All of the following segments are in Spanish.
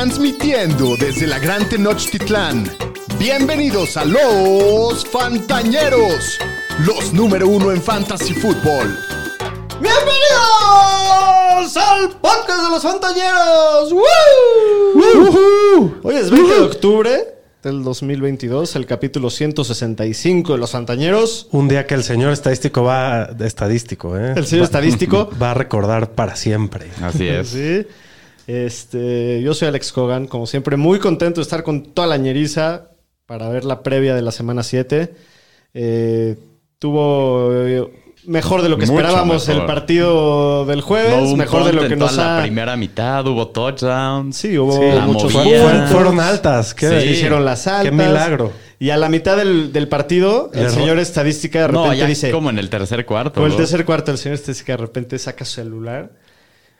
Transmitiendo desde la Gran Tenochtitlán. Bienvenidos a los Fantañeros, los número uno en Fantasy Football. ¡Bienvenidos al podcast de los Fantañeros! ¡Woo! Hoy es 20 de octubre del 2022, el capítulo 165 de los Fantañeros. Un día que el señor estadístico va... Estadístico, ¿eh? El señor Va- estadístico. Va a recordar para siempre. Así es. Sí. Este, yo soy Alex Cogan, como siempre, muy contento de estar con toda la ñeriza para ver la previa de la semana 7. Eh, tuvo eh, mejor de lo que Mucho esperábamos mejor. el partido del jueves, mejor de lo que nos toda la ha... primera mitad, hubo touchdowns. Sí, hubo Sí, muchos. Fueron, altas. ¿Qué? Se Sí. hicieron las altas. Qué milagro. Y a la mitad del, del partido, el señor estadística de No, repente ya dice... como en el tercer cuarto. Por el tercer cuarto, el señor estadística de repente saca su celular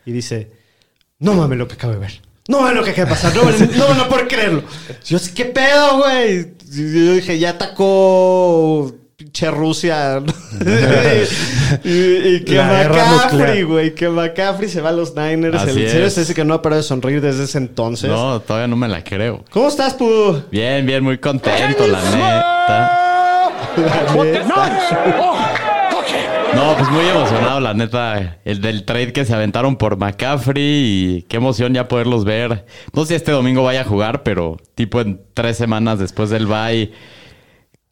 y dice... No mames lo que acabo de ver. No mames lo que acaba de pasar. No, mames, no a poder creerlo. Yo, ¿qué pedo, güey? Y Yo dije, ya atacó pinche Rusia. y, y que La McCaffrey, güey. Que McCaffrey se va a los Niners. Así el es. señor estadística no ha parado de sonreír desde ese entonces. No, todavía no me la creo. ¿Cómo estás, Pu? Bien, bien, muy contento, la neta. No, pues muy emocionado, la neta. El del trade que se aventaron por McCaffrey y qué emoción ya poderlos ver. No sé si este domingo vaya a jugar, pero tipo en tres semanas después del bye.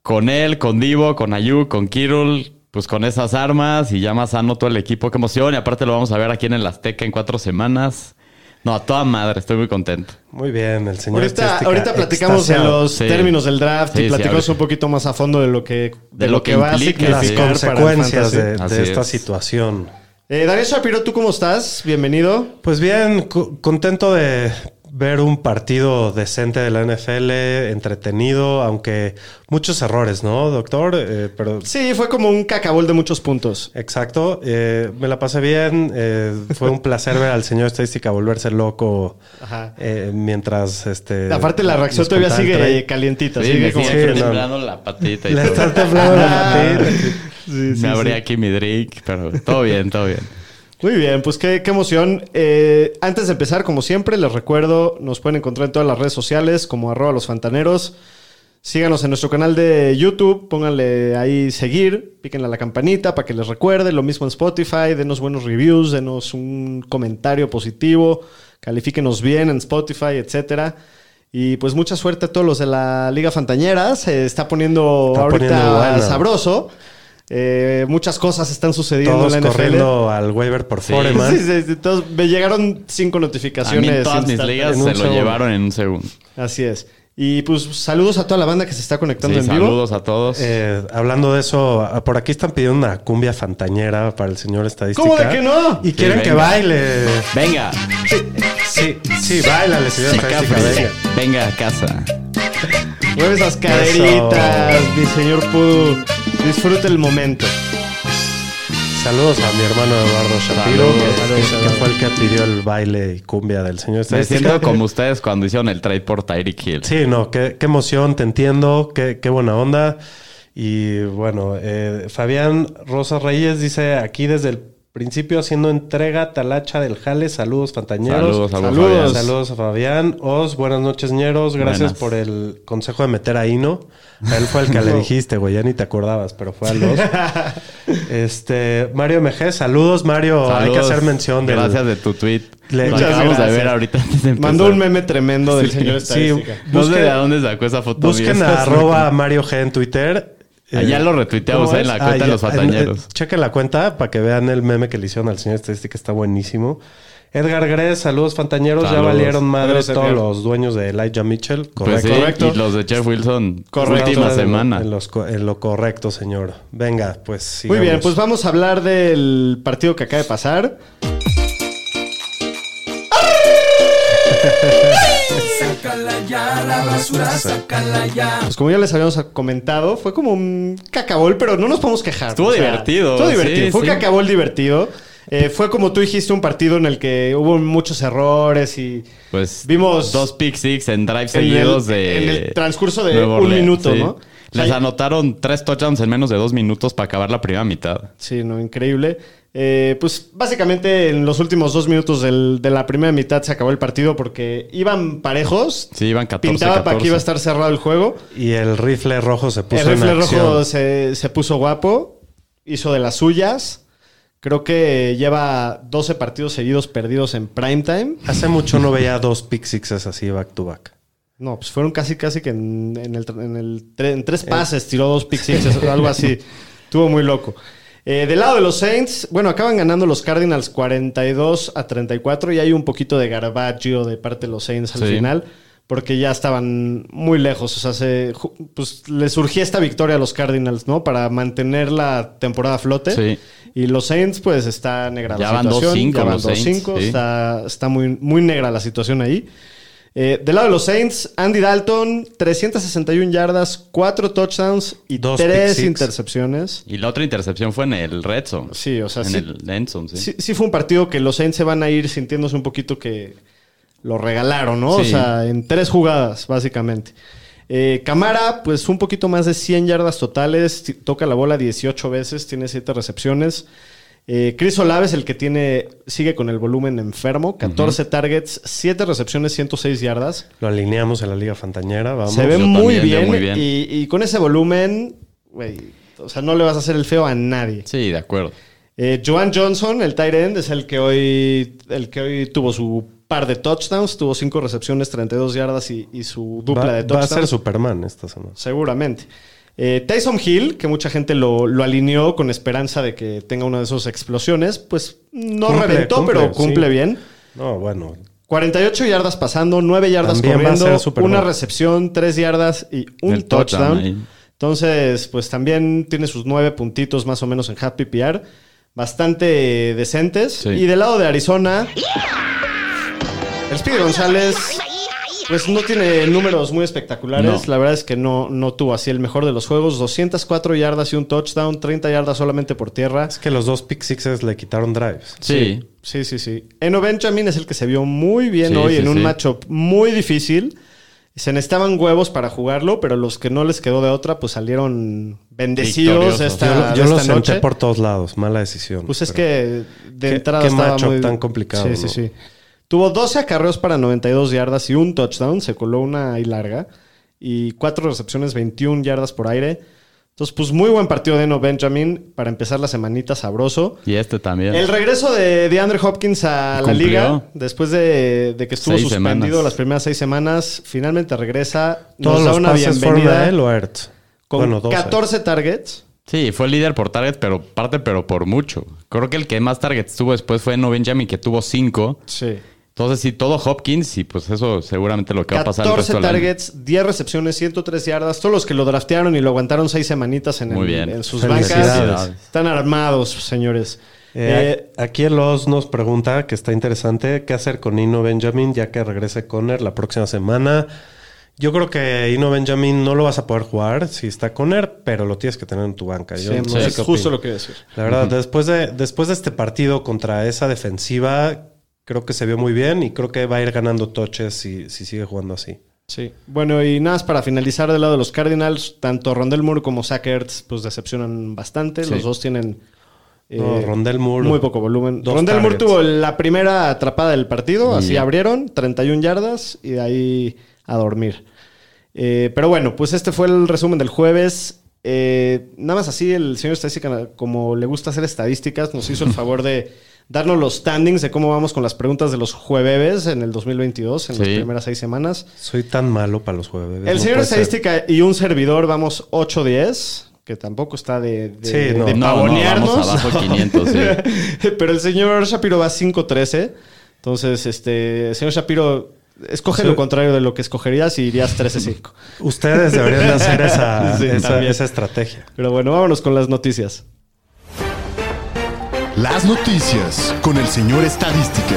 Con él, con Divo, con Ayuk, con Kirul, pues con esas armas y ya más sano todo el equipo. Qué emoción. Y aparte lo vamos a ver aquí en el Azteca en cuatro semanas. No, a toda madre, estoy muy contento. Muy bien, el señor Ahorita, platicamos de los Sí. términos del draft Sí, y platicamos un poquito más a fondo de lo que, de De lo lo que, que va a Las significar para el consecuencias de, esta es. situación. Eh, Daniel Shapiro, ¿tú cómo estás? Bienvenido. Pues bien, co- contento de ver un partido decente de la NFL, entretenido, aunque muchos errores, ¿no, doctor? Eh, pero Sí, fue como un cacabol de muchos puntos. Exacto, eh, me la pasé bien, eh, fue un placer ver al señor estadística volverse loco Ajá. eh, mientras este... Aparte, la reacción todavía sigue calientita. Sí, sigue como... no. temblando la patita y Le todo. está temblando la patita. Sí, sí, Me abrí aquí mi drink, pero todo bien, todo bien. Muy bien, pues qué, qué emoción. Eh, antes de empezar, como siempre, les recuerdo, nos pueden encontrar en todas las redes sociales como arroba los fantaneros. Síganos en nuestro canal de YouTube, pónganle ahí seguir, píquenle a la campanita para que les recuerde. Lo mismo en Spotify, denos buenos reviews, denos un comentario positivo, califíquenos bien en Spotify, etcétera. Y pues mucha suerte a todos los de la Liga Fantañera. Se está poniendo Está ahorita poniendo sabroso. Eh, muchas cosas están sucediendo Todos en la NFL. corriendo al waiver por Sí. Foreman. Sí, sí, sí, todos- me llegaron cinco A mí notificaciones. todas mis ligas se lo segundo. llevaron en un segundo. Así es. Y pues saludos a toda la banda que se está conectando Sí, en vivo. saludos a todos. Eh, hablando de eso, a- por aquí están pidiendo una cumbia fantañera para el señor estadística. ¿Cómo de que no? Y quieren que baile. Venga, Sí, sí, bailale, señor estadística. Venga. venga a casa. Mueve esas caderitas, mi señor Pudu. Disfrute el momento. Saludos a mi hermano Eduardo Shapiro, Saludos. que, Saludos, que Eduardo. fue el que pidió el baile y cumbia del señor Me siento como ustedes cuando hicieron el trade por Tyreek Hill. Sí, no, qué, qué emoción, te entiendo, qué, qué buena onda. Y bueno, eh, Fabián Rosas Reyes dice aquí desde el principio haciendo entrega talacha del jale. Saludos, fantañeros. Saludos, saludos, Saludos. Fabián. Saludos a Fabián. Os, buenas noches, ñeros. Gracias Buenas. por el consejo de meter a Hino. A él fue el que le dijiste, güey. Ya ni te acordabas, pero fue a los. este, Mario MG, saludos, Mario. Hay que hacer mención del. Gracias de tu tweet. Le- Muchas acabamos de ver ahorita antes de empezar. Mandó un meme tremendo del Sí. señor Sí, estadística. No sé Busquen- de dónde sacó esa foto. Busquen a arroba Mario G en Twitter. Eh, lo retuiteamos ¿cómo en la cuenta Ah, de los fantañeros. en- eh, chequen la cuenta para que vean el meme que le hicieron al señor estadística. Está buenísimo. Edgar Gres, saludos fantañeros. Ya valieron madres todos Edgar. los dueños de Elijah Mitchell. Pues Correcto. sí, Correcto. Y los de Jeff Wilson. Correcto. Última En semana. En, los co- en lo correcto, señor. Venga, pues Muy bien, sigamos. pues vamos a hablar del partido que acaba de pasar. Sácala ya, la basura, sácala ya. Pues como ya les habíamos comentado, fue como un cacabol, pero no nos podemos quejar. Estuvo divertido, Estuvo divertido. sí, fue un sí. cacabol divertido. Eh, fue como tú dijiste, un partido en el que hubo muchos errores y Pues Vimos- dos pick six en drive en seguidos el, de. en el transcurso de un Orleans, minuto, sí. ¿no? O sea, Les anotaron tres touchdowns en menos de dos minutos para acabar la primera mitad. Sí, no, increíble. Eh, pues básicamente en los últimos dos minutos del- de la primera mitad se acabó el partido porque iban parejos. Sí, iban 14, Pintaba para 14. que iba a estar cerrado el juego. Y el rifle rojo se puso el rifle en rojo se, se puso guapo, hizo de las suyas. Creo que lleva 12 partidos seguidos perdidos en primetime. Hace mucho no veía dos pick sixes así back to back. No, pues fueron casi, casi que en, en el, en el tre- en tres pases tiró dos pick sixes, algo así. Estuvo muy loco. Eh, del lado de los Saints, bueno, acaban ganando los Cardinals 42 a 34 y hay un poquito de garbaggio de parte de los Saints al Sí. final, porque ya estaban muy lejos. O sea, se, pues les surgía esta victoria a los Cardinals, ¿no? Para mantener la temporada a flote. Sí. Y los Saints, pues está negra Ya la van situación. 2-5 Ya van los Saints, 2-5, sí. Está, está muy, muy negra la situación ahí. Eh, del lado de los Saints, Andy Dalton, 361 yardas, 4 touchdowns y Dos 3 pick six. intercepciones. Y la otra intercepción fue en el Red Zone. Sí, o sea, en sí, el end zone, sí. sí, sí fue un partido que los Saints se van a ir sintiéndose un poquito que lo regalaron, ¿no? O sea, en tres jugadas, básicamente. Eh, Camara, pues un poquito más de 100 yardas totales, toca la bola 18 veces, tiene 7 recepciones. Eh, Chris Olave es el que tiene, sigue con el volumen enfermo, 14 targets, 7 recepciones, 106 yardas. Lo alineamos en la Liga Fantañera, vamos. Se ve muy bien, veo muy bien. Y, y con ese volumen, güey, o sea, no le vas a hacer el feo a nadie. Sí, de acuerdo. Eh, Joan Johnson, el tight end, es el que hoy, el que hoy tuvo su par de touchdowns, tuvo 5 recepciones, 32 yardas y, y su dupla va, de va a touchdowns. ser Superman esta semana. Seguramente. Eh, Tyson Hill, que mucha gente lo, lo alineó con esperanza de que tenga una de esas explosiones, pues no Cumple, reventó, cumple, pero cumple sí. bien. No, bueno. 48 yardas pasando, 9 yardas También corriendo, una recepción, 3 yardas y un El touchdown. Entonces, pues también tiene sus 9 puntitos más o menos en Happy PR. Bastante decentes. Sí. Y del lado de Arizona, el Speedy González, pues no tiene números muy espectaculares. No. La verdad es que no, no tuvo así el mejor de los juegos. 204 yardas y un touchdown, 30 yardas solamente por tierra. Es que los dos pick sixes le quitaron drives. Sí. Sí, sí, sí. Eno Benjamin es el que se vio muy bien Sí, hoy sí, en un sí. matchup muy difícil. Se necesitaban huevos para jugarlo, pero los que no les quedó de otra, pues salieron bendecidos esta, Yo, yo esta los senté noche. por todos lados. Mala decisión. Pues es que de Qué- entrada qué estaba matchup muy... tan complicado, Sí, sí, ¿no? sí. Tuvo 12 acarreos para 92 yardas y un touchdown. Se coló una ahí larga. Y cuatro recepciones, 21 yardas por aire. Entonces, pues muy buen partido de Eno Benjamin para empezar la semanita sabroso. Y este también. El regreso de, de Andre Hopkins a la liga, después de, de que estuvo Seis suspendido semanas. las primeras seis semanas, finalmente regresa. Nos da una bienvenida él con bueno, dos. a él. 14 targets. Sí, fue el líder por target, pero parte, pero por mucho. Creo que el que más targets tuvo después fue No Benjamin, que tuvo cinco. Sí. Entonces, sí, todo Hopkins, y pues eso seguramente lo que va a pasar el 14 resto del año. targets, 10 recepciones, 103 yardas. Todos los que lo draftearon y lo aguantaron seis semanitas en, el- Muy bien. en sus bancas. Están armados, señores. Eh, Eh, aquí el Oz nos pregunta, que está interesante, ¿qué hacer con Ino Benjamin ya que regrese Conner la próxima semana? Yo creo que Ino Benjamin no lo vas a poder jugar si está Conner, pero lo tienes que tener en tu banca. Yo sí, no sé es qué justo lo que decir. La verdad, después, de, después de este partido contra esa defensiva, creo que se vio muy bien y creo que va a ir ganando toches si, si sigue jugando así. Sí. Bueno, y nada más para finalizar del lado de los Cardinals, tanto Rondell Moore como Zach Ertz, pues decepcionan bastante. Sí. Los dos tienen No, eh, Rondell Moore. muy poco volumen. Rondell Moore targets. tuvo la primera atrapada del partido, así abrieron, 31 yardas y de ahí a dormir. Eh, pero bueno, pues este fue el resumen del jueves. Eh, nada más así, el señor Estadística, como le gusta hacer estadísticas, nos hizo el favor de darnos los standings de cómo vamos con las preguntas de los jueves en el 2022, en las primeras seis semanas. Soy tan malo para los jueves. El no señor ser. Estadística y un servidor vamos 8-10, que tampoco está de, de, Sí, no. de No, no, pavonearnos. vamos abajo 500, sí. Pero el señor Shapiro va 5-13. Entonces, este, señor Shapiro, escoge Sí. lo contrario de lo que escogerías y irías 13-5. Ustedes deberían de hacer esa, Sí, esa, también. esa estrategia. Pero bueno, vámonos con las noticias. Las noticias con el señor Estadística.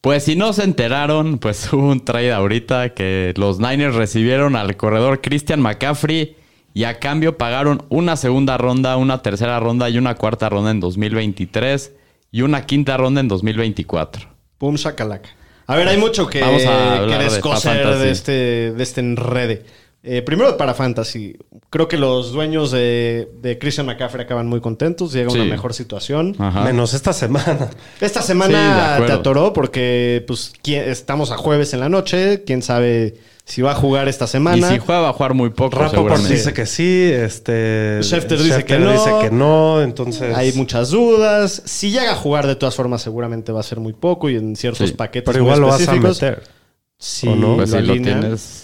Pues si no se enteraron, pues hubo un trade ahorita que los Niners recibieron al corredor Christian McCaffrey y a cambio pagaron una segunda ronda, una tercera ronda y una cuarta ronda en 2023 y una quinta ronda en 2024. Pum, shakalaka. A ver, hay mucho que, Vamos a que hablar de descoser de, este, de este enrede. Eh, primero para Fantasy. Creo que los dueños de, de Christian McCaffrey acaban muy contentos. Llega Sí. una mejor situación. Ajá. Menos esta semana. Esta Sí, semana te atoró porque pues, ¿quién- estamos a jueves en la noche. Quién sabe si va a jugar esta Y semana. si juega, va a jugar muy poco, Rappaport dice que sí, este... Schefter dice que no. dice que no, entonces... Hay muchas dudas. Si llega a jugar, de todas formas, seguramente va a ser muy poco y en ciertos Sí. paquetes Pero muy igual lo vas a meter. Sí, ¿O no? Pues si lo tienes...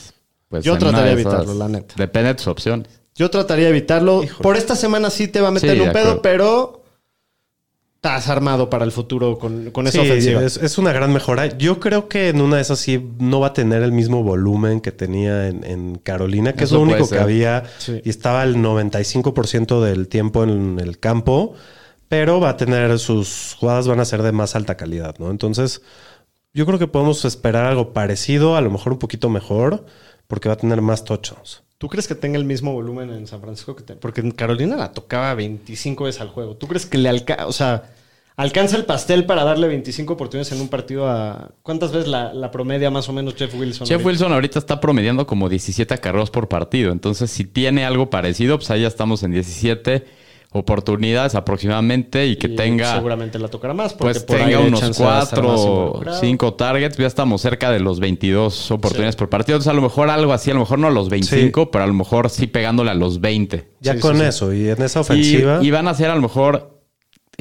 Pues Yo trataría de evitarlo, la neta. Depende de tus opciones. Yo trataría de evitarlo. Por esta semana sí te va a meter Sí, un pedo, pero estás armado para el futuro con, con esa Sí, ofensiva. es, es una gran mejora. Yo creo que en una de esas sí no va a tener el mismo volumen que tenía en, en Carolina, que es lo único que había. Sí. Y estaba el 95% del tiempo en el campo, pero va a tener sus jugadas van a ser de más alta calidad, ¿no? Entonces, yo creo que podemos esperar algo parecido, a lo mejor un poquito mejor, porque va a tener más touchdowns. ¿Tú crees que tenga el mismo volumen en San Francisco que te- Porque en Carolina la tocaba 25 veces al juego. ¿Tú crees que le alcanza, o sea, alcanza el pastel para darle 25 oportunidades en un partido a... ¿Cuántas veces la, la promedia más o menos Jeff Wilson? Jeff ahorita? Wilson ahorita está promediando como 17 acarreos por partido. Entonces, si tiene algo parecido, pues ahí ya estamos en 17 oportunidades aproximadamente y que Y tenga... Seguramente la tocará más. porque Pues por tenga aire unos 4 o involucrado. 5 targets, ya estamos cerca de los 22 oportunidades por partido. Entonces, a lo mejor algo así, a lo mejor no a los 25, pero a lo mejor sí pegándole a los 20. Ya Sí, con sí, sí. eso y en esa Y, ofensiva. y van a ser a lo mejor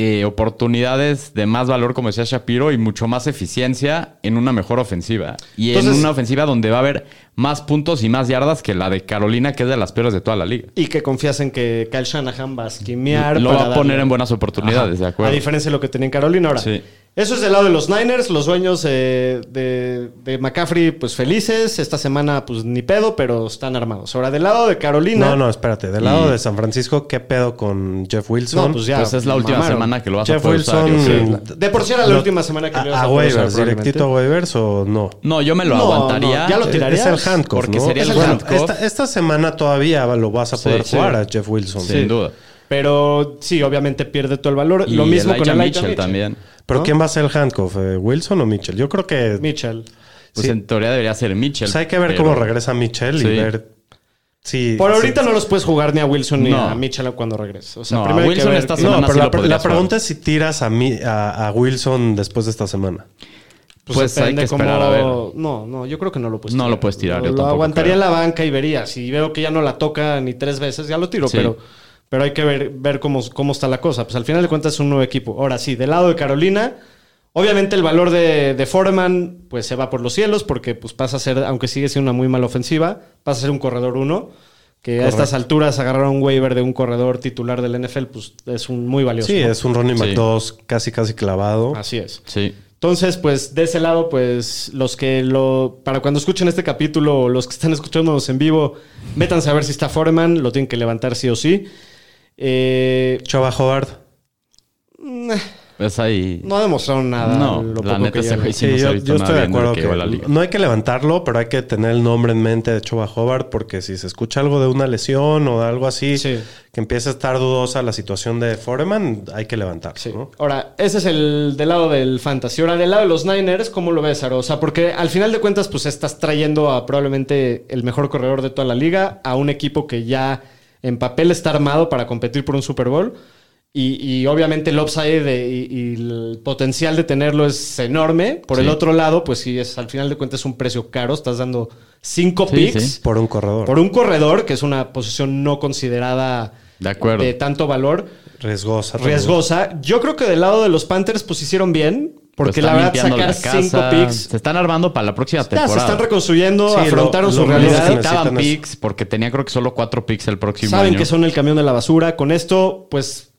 eh, oportunidades de más valor, como decía Shapiro, y mucho más eficiencia en una mejor ofensiva. Y Entonces- en una ofensiva donde va a haber más puntos y más yardas que la de Carolina, que es de las peores de toda la liga. Y que confías en que Kyle Shanahan va a esquimear. Lo para va a poner darle- en buenas oportunidades, Ajá. de acuerdo. A diferencia de lo que tenía en Carolina. Ahora, Sí. Eso es del lado de los Niners. Los dueños eh, de, de McCaffrey, pues felices. Esta semana, pues ni pedo, pero están armados. Ahora, del lado de Carolina. No, no, espérate. Del Y- lado de San Francisco, ¿qué pedo con Jeff Wilson? No, pues ya. pues es la última mamaron. semana que lo vas Jeff a poder usar, Wilson. creo. Sí. De por sí era la Lo- última semana que lo ibas a a poder usar, waivers, directito a waivers o no. No, yo me lo No, aguantaría. no, ya lo Es- tirarías. Es el handcuff, Porque ¿no? sería el Bueno, handcuff. Esta, esta semana todavía lo vas a Sí, poder sí. jugar a Jeff Wilson. Sin duda. Pero sí, obviamente pierde todo el valor. Y lo mismo con Elijah el Mitchell también. Pero ¿No? ¿quién va a ser el handcuff? eh, ¿Wilson o Mitchell? Yo creo que Mitchell. Pues Sí. en teoría debería ser Mitchell. pues hay que ver pero- cómo regresa Mitchell y Sí. ver si... Por si- ahorita no los puedes jugar ni a Wilson ni No. a Mitchell cuando regrese. O sea, No, primero a hay que Wilson ver esta semana No, pero sí la, pregunta jugar. es si tiras a, mi- a, a Wilson después de esta semana. Pues hay depende que esperar a ver. No, no, yo creo que no lo puedes No tirar. lo puedes tirar, Lo, yo lo tampoco aguantaría creo. en la banca y vería. Si veo que ya no la toca ni tres veces, ya lo tiro. Sí. Pero, pero hay que ver, ver cómo, cómo está la cosa. Pues al final de cuentas es un nuevo equipo. Ahora sí, del lado de Carolina, obviamente el valor de, de Foreman pues se va por los cielos porque pues pasa a ser, aunque sigue siendo una muy mala ofensiva, pasa a ser un corredor uno. Que a estas alturas agarrar un waiver de un corredor titular del NFL, pues es un muy valioso. Sí, ¿no? es un running back Sí. 2 casi casi clavado. Así es. Sí. Entonces, pues de ese lado, pues los que lo. Para cuando escuchen este capítulo, los que están escuchándonos en vivo, métanse a ver si está Foreman, lo tienen que levantar sí o sí. Eh, Chava Howard. Es ahí. no ha demostrado nada. No, lo la poco neta que ese lleva. güey sí Sí, no se ha visto yo nada estoy de acuerdo que que, llegó a la liga. no hay que levantarlo, pero hay que tener el nombre en mente de Chova Hobart porque si se escucha algo de una lesión o de algo así Sí. que empiece a estar dudosa la situación de Foreman, hay que levantarlo. Sí. ¿no? Ahora, ese es el del lado del fantasy. Ahora, del lado de los Niners, ¿cómo lo ves, Aro? O sea, porque al final de cuentas, pues estás trayendo a probablemente el mejor corredor de toda la liga, a un equipo que ya en papel está armado para competir por un Super Bowl. Y, y obviamente el upside de- y, y el potencial de tenerlo es enorme. Por el otro lado, pues sí, es al final de cuentas un precio caro. Estás dando cinco Sí, picks sí. Por un corredor. por un corredor, que es una posición no considerada De acuerdo. de tanto valor Riesgosa. riesgosa. Yo creo que del lado de los Panthers pues hicieron bien. Porque Lo la verdad, limpiando sacar la cinco casa. picks. Se están armando para la próxima Ya, temporada. se están reconstruyendo, Sí, lo- afrontaron lo su menos realidad. Necesitaban picks porque tenía creo que solo cuatro picks el próximo Saben año. que son el camión de la basura. Con esto, pues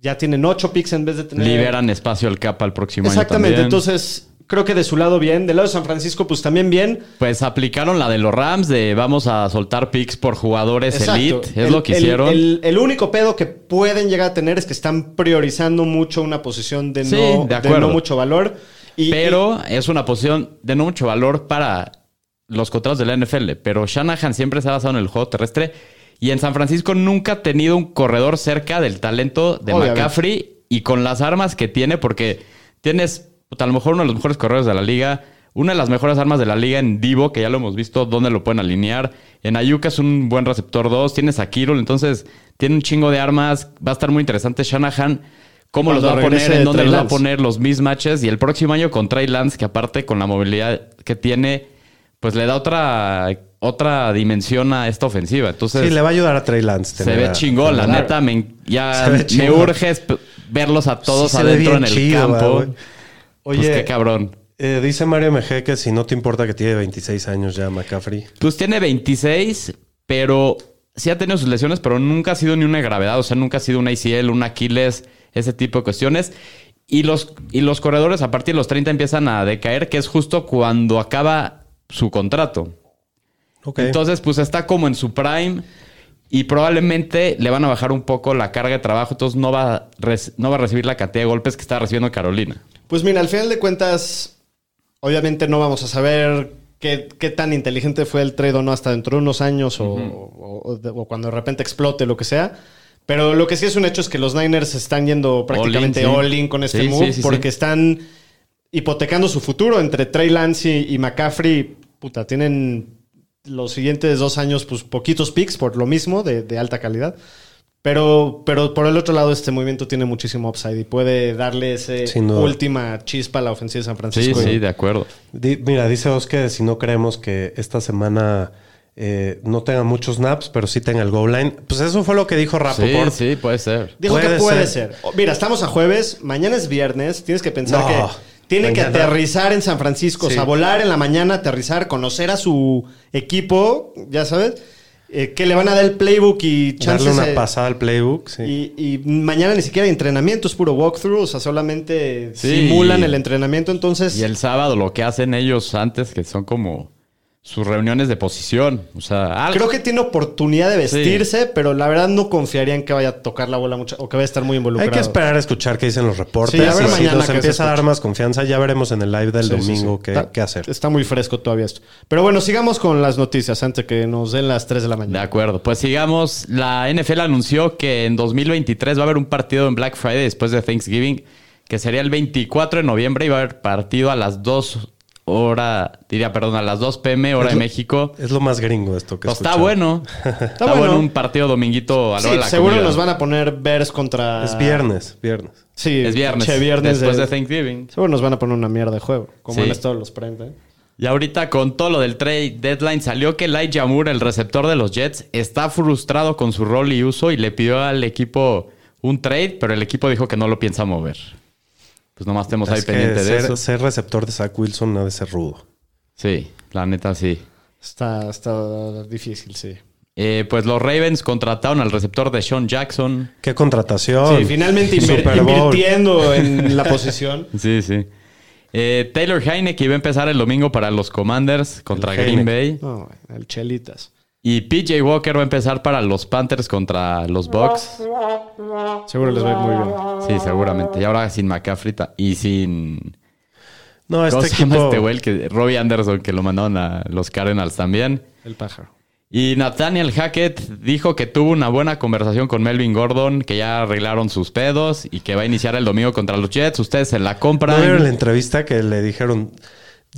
ya tienen ocho picks en vez de tener. Liberan espacio al capa el próximo Exactamente. año también. Entonces, creo que de su lado bien. Del lado de San Francisco, pues también bien. Pues aplicaron la de los Rams de vamos a soltar picks por jugadores Exacto. elite. Es El- lo que el- hicieron. El, el único pedo que pueden llegar a tener es que están priorizando mucho una posición de, Sí, no, de de no mucho valor. Y, pero es una posición de no mucho valor para los contratos de la NFL. Pero Shanahan siempre se ha basado en el juego terrestre. Y en San Francisco nunca ha tenido un corredor cerca del talento de Obviamente. McCaffrey y con las armas que tiene, porque tienes puta, a lo mejor uno de los mejores corredores de la liga, una de las mejores armas de la liga en Divo, que ya lo hemos visto dónde lo pueden alinear. En Ayuka es un buen receptor 2, tienes a Kirul, entonces tiene un chingo de armas. Va a estar muy interesante Shanahan. ¿Cómo los va a poner? ¿En dónde los va a poner los mismatches? Y el próximo año con Trey Lance, que aparte con la movilidad que tiene, pues le da otra, otra dimensión a esta ofensiva. Entonces, Sí, le va a ayudar a Trey Lance. se ve chingón, la neta. Me, ya me urge verlos a todos Sí, adentro en el chido, campo. Pues Oye, qué cabrón. eh, dice Mario MG que si no te importa que tiene 26 años ya McCaffrey. Pues tiene 26, pero sí ha tenido sus lesiones, pero nunca ha sido ni una gravedad. O sea, nunca ha sido un ACL, un Aquiles, ese tipo de cuestiones. Y los, y los corredores a partir de los 30 empiezan a decaer, que es justo cuando acaba su contrato. Entonces, pues está como en su prime y probablemente le van a bajar un poco la carga de trabajo. Entonces, no va, no va a recibir la cantidad de golpes que está recibiendo Carolina. Pues mira, al final de cuentas, obviamente no vamos a saber qué, qué tan inteligente fue el trade o no hasta dentro de unos años o, o- o de- o cuando de repente explote, lo que sea. Pero lo que sí es un hecho es que los Niners están yendo prácticamente sí. all in con este Sí, move sí, porque están hipotecando su futuro entre Trey Lance y, y McCaffrey. Puta, tienen los siguientes dos años, pues poquitos picks por lo mismo, de, de alta calidad. Pero, pero por el otro lado, este movimiento tiene muchísimo upside y puede darle duda. última chispa a la ofensiva de San Sí, Francisco. sí, de acuerdo. Di- mira, dice Os que si no creemos que esta semana eh, no tenga muchos snaps, pero sí tenga el goal line. Pues eso fue lo que dijo Sí, Rappaport. sí, puede ser. Dijo Puede que puede ser. ser. Mira, estamos a jueves, mañana es viernes, tienes que pensar No, que tiene que aterrizar en San Francisco, o Sí. sea, volar en la mañana, aterrizar, conocer a su equipo, ya sabes, eh, que le van a dar el playbook y chances Darle una eh, pasada al playbook. Sí. Y, y mañana ni siquiera hay entrenamiento, es puro walkthrough, o sea, solamente Sí. simulan el entrenamiento, entonces... Y el sábado lo que hacen ellos antes, que son como sus reuniones de posición. O sea, algo. Creo que tiene oportunidad de vestirse, pero la verdad no confiaría en que vaya a tocar la bola mucho o que vaya a estar muy Hay involucrado. que esperar a escuchar qué dicen los reportes. Sí, a ver y si nos empieza a dar más confianza, ya veremos en el live del Sí, domingo sí. Qué, Está- qué hacer. Está muy fresco todavía esto. Pero bueno, sigamos con las noticias antes que nos den las 3 de la De mañana. acuerdo. Pues sigamos. La NFL anunció que en 2023 va a haber un partido en Black Friday después de Thanksgiving, que sería el 24 de noviembre y va a haber partido a las 2 horas, diría, perdón, a las 2 pm hora Es de lo- México. Es lo más gringo esto que Pues está bueno. Está, bueno. bueno. un partido dominguito a la Sí, hora de la seguro comida. nos van a poner Bears contra... Es viernes, viernes. Sí, Es viernes. che, viernes después de- de Thanksgiving. Seguro nos van a poner una mierda de juego, como Sí. han estado los prime time. Y ahorita con todo lo del trade deadline salió que Elijah Moore, el receptor de los Jets, está frustrado con su rol y uso y le pidió al equipo un trade, pero el equipo dijo que no lo piensa mover. Pues nomás estemos ahí pendiente de eso. ser receptor de Zach Wilson ha de ser rudo. Sí, la neta sí. Está, está difícil, sí. Eh, pues los Ravens contrataron al receptor de Sean Jackson. Qué contratación. Sí, finalmente invirtiendo en la posición. Sí, sí. Eh, Taylor Heineke iba a empezar el domingo para los Commanders contra El Green. Bay. No, el Chelitas. Y PJ Walker va a empezar para los Panthers contra los Bucks. Seguro les va a ir muy bien. Sí, seguramente. Y ahora sin McCaffrey y sin... No, ¿Cómo este equipo. este güey? El Que, Robbie Anderson, que lo mandaron a los Cardinals también. El pájaro. Y Nathaniel Hackett dijo que tuvo una buena conversación con Melvin Gordon, que ya arreglaron sus pedos y que va a iniciar el domingo contra los Jets. Ustedes se la ¿No compran. vieron la entrevista que le dijeron?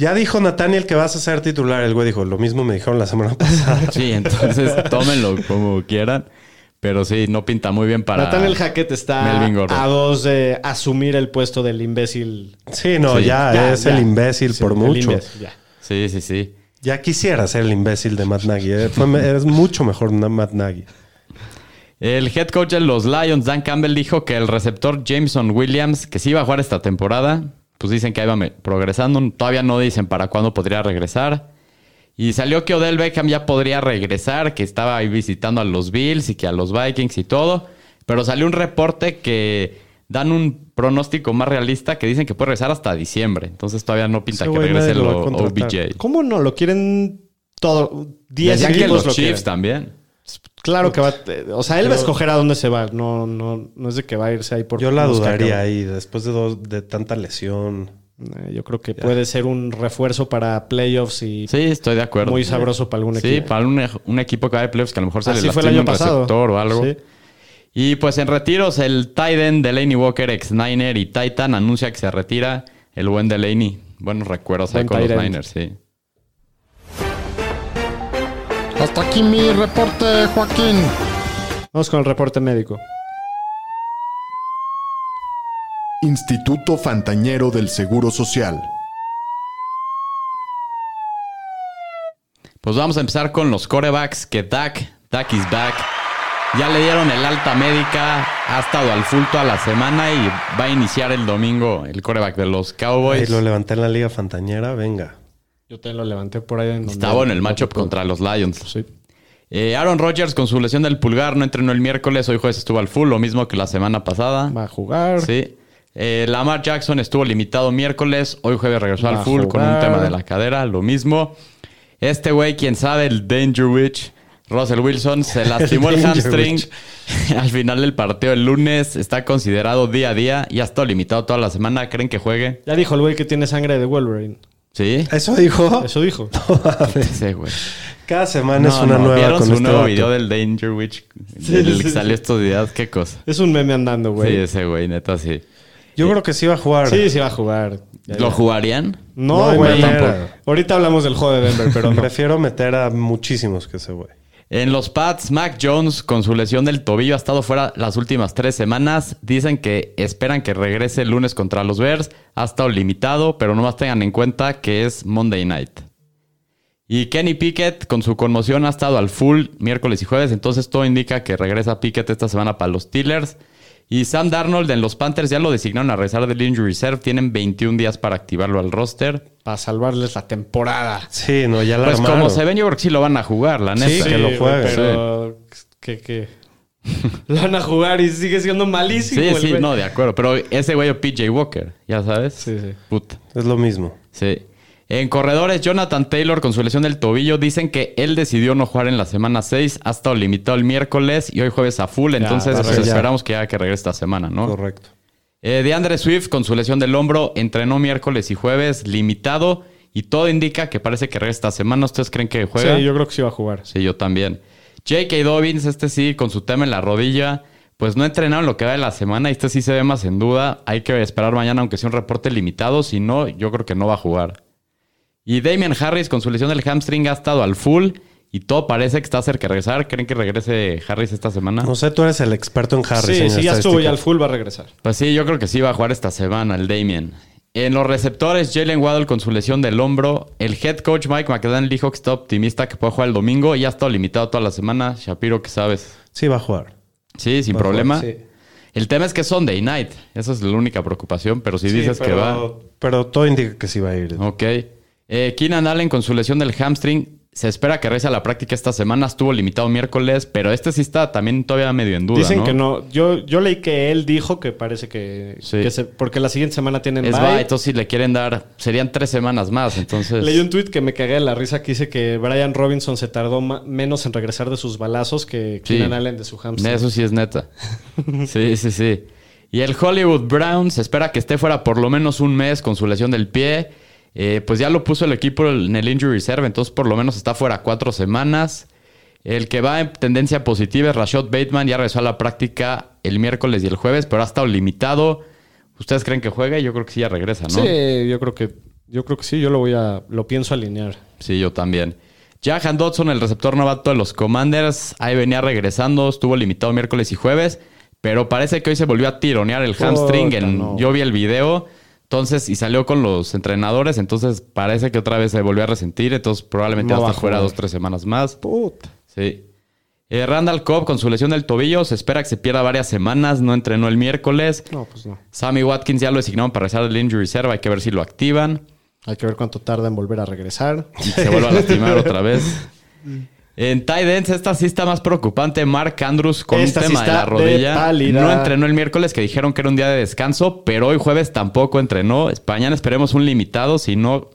Ya dijo Nathaniel que vas a ser titular. El güey dijo, lo mismo me dijeron la semana pasada. Sí, entonces tómenlo como quieran. Pero sí, no pinta muy bien para... Nathaniel Hackett está a dos de asumir el puesto del imbécil. Sí, no, Sí. ya, Ya, es ya. el imbécil Sí, por mucho. imbécil, ya. Sí, sí, sí. Ya quisiera ser el imbécil de Matt Nagy. eh. Eres mucho mejor Matt Nagy. El head coach de los Lions, Dan Campbell, dijo que el receptor Jameson Williams, que sí iba a jugar esta temporada, pues dicen que ahí va progresando. Todavía no dicen para cuándo podría regresar. Y salió que Odell Beckham ya podría regresar, que estaba ahí visitando a los Bills y que a los Vikings y todo. Pero salió un reporte que dan un pronóstico más realista que dicen que puede regresar hasta diciembre. Entonces todavía no pinta que regrese contratar. OBJ. ¿Cómo no? Lo quieren todo. 10 Decían que los lo Chiefs quieren. también. Claro que va. a- O sea, él va a escoger a dónde se va. No, no, no es de que va a irse ahí por. Yo la dudaría cacahuates. ahí, después de, dos- de tanta lesión. Eh, Yo creo que puede ser un refuerzo para playoffs y Sí, estoy de acuerdo. muy sabroso para algún Sí, equipo. para un, un equipo que va de playoffs que a lo mejor se Así le fue el año un pasado. receptor o algo. Sí. Y pues en retiros, el Titan Delaney Walker, ex Niner y Titan, anuncia que se retira el buen Delaney. buenos recuerdos ahí Buen con los. Niners, sí. Hasta aquí mi reporte, Joaquín. Vamos con el reporte médico. Instituto Fantañero del Seguro Social. Pues vamos a empezar con los corebacks, que Dak, Dak is back. Ya le dieron el alta médica, ha estado al full toda la semana y va a iniciar el domingo el coreback de los Cowboys. lo levanté en la Liga Fantañera, venga. Yo te lo levanté por ahí. En donde- Estaba en el matchup contra los Lions. Sí. Eh, Aaron Rodgers con su lesión del pulgar no entrenó el miércoles, hoy jueves estuvo al full, lo mismo que la semana pasada. Va a jugar. Sí. Eh, Lamar Jackson estuvo limitado miércoles, hoy jueves regresó Va al full con un tema de la cadera, lo mismo. Este güey, quién sabe, el Danger Witch, Russell Wilson, se lastimó el, hamstring al final del partido el lunes, está considerado día a día y ha estado limitado toda la semana, ¿creen que juegue? Ya dijo el güey que tiene sangre de Wolverine. Sí. ¿Eso dijo? Eso dijo. Sí, güey. Cada semana es No, una no, nueva ¿Vieron con su este nuevo vato. video del Danger Witch? Sí, el sí, que sí. salió estos días, qué cosa. Es un meme andando, Sí, güey. ese güey, neta, sí. Yo creo que sí va a jugar. Sí, sí va a jugar. Ya, ¿Lo jugarían? No No, güey. manera. Ahorita hablamos del juego de Denver, pero no. Prefiero meter a muchísimos que ese güey. En los Pats, Mac Jones con su lesión del tobillo ha estado fuera las últimas tres semanas. Dicen que esperan que regrese el lunes contra los Bears. Ha estado limitado, pero nomás tengan en cuenta que es Monday Night. Y Kenny Pickett con su conmoción ha estado al full miércoles y jueves. Entonces todo indica que regresa Pickett esta semana para los Steelers. Y Sam Darnold en los Panthers ya lo designaron a regresar del Injury Reserve. Tienen 21 días para activarlo al roster. Para salvarles la temporada. Sí, no, ya la Pues armaron. como se ven, yo creo que sí lo van a jugar, la neta. Sí, que lo juegue, Pero que, que lo van a jugar y sigue siendo malísimo. Sí, el sí, güey. no, de acuerdo. Pero ese güey o PJ Walker, ya sabes. Sí, sí. Puta. Es lo mismo. Sí. En corredores, Jonathan Taylor con su lesión del tobillo dicen que él decidió no jugar en la semana 6, ha estado limitado el miércoles y hoy jueves a full, entonces pues, esperamos que ya que regrese esta semana, ¿no? Correcto. Eh, DeAndre Swift con su lesión del hombro entrenó miércoles y jueves limitado y todo indica que parece que regresa esta semana. ¿Ustedes creen que juega? Sí, yo creo que sí va a jugar. Sí, yo también. J.K. Dobbins, este sí, con su tema en la rodilla, pues no entrenaron lo que va de la semana y este sí se ve más en duda. Hay que esperar mañana, aunque sea un reporte limitado. Si no, yo creo que no va a jugar. Y Damian Harris, con su lesión del hamstring, ha estado al full y todo parece que está cerca de regresar. ¿Creen que regrese Harris esta semana? No sé, tú eres el experto en Harris. sí, sí, ya estuvo ya al full, va a regresar. Pues sí, yo creo que sí va a jugar esta semana el Damien. En los receptores, Jalen Waddle con su lesión del hombro. El head coach Mike McDaniel dijo que está optimista que puede jugar el domingo y ha estado limitado toda la semana. Shapiro, ¿qué sabes? Sí, va a jugar. Sí, sin Va problema. jugar, sí. El tema es que es Sunday night. Esa es la única preocupación, pero si Sí, dices que va. pero- Pero todo indica que sí va a ir. Ok. Eh, Keenan Allen con su lesión del hamstring. Se espera que regrese a la práctica esta semana. Estuvo limitado miércoles, pero este sí está también todavía medio en duda. Dicen ¿no? que no. Yo, yo leí que él dijo que parece que, Sí. que se- porque la siguiente semana tienen Es bye. va, entonces si le quieren dar, serían tres semanas más. Entonces. Leí un tweet que me cagué de la risa que dice que Brian Robinson se tardó menos en regresar de sus balazos que Sí. Keenan Allen de su hamstring. Eso sí es neta. Sí, sí, sí. Y el Hollywood Brown se espera que esté fuera por lo menos un mes con su lesión del pie. Eh, pues ya lo puso el equipo en el Injury Reserve, entonces por lo menos está fuera cuatro semanas. El que va en tendencia positiva es Rashad Bateman, ya regresó a la práctica el miércoles y el jueves, pero ha estado limitado. ¿Ustedes creen que juegue? Yo creo que sí ya regresa, ¿no? Sí, yo creo que yo creo que sí, yo lo voy a lo pienso alinear. Sí, yo también. Jahan Dodson, el receptor novato de los Commanders, ahí venía regresando, estuvo limitado miércoles y jueves, pero parece que hoy se volvió a tironear el hamstring. En, no. Yo vi el video, entonces, y salió con los entrenadores, entonces parece que otra vez se volvió a resentir, entonces probablemente No va a va estar a fuera dos, tres semanas más. Puta. Sí. Eh, Randall Cobb con su lesión del tobillo, se espera que se pierda varias semanas, no entrenó el miércoles. No, pues no. Sammy Watkins ya lo designaron para regresar del injury reserve, hay que ver si lo activan. Hay que ver cuánto tarda en volver a regresar. y se vuelva a lastimar otra vez. En tight ends, esta sí está más preocupante. Mark Andrews con Esta un sí tema de la rodilla. de. No entrenó el miércoles, que dijeron que era un día de descanso, pero hoy jueves tampoco entrenó. Mañana esperemos un limitado, si no,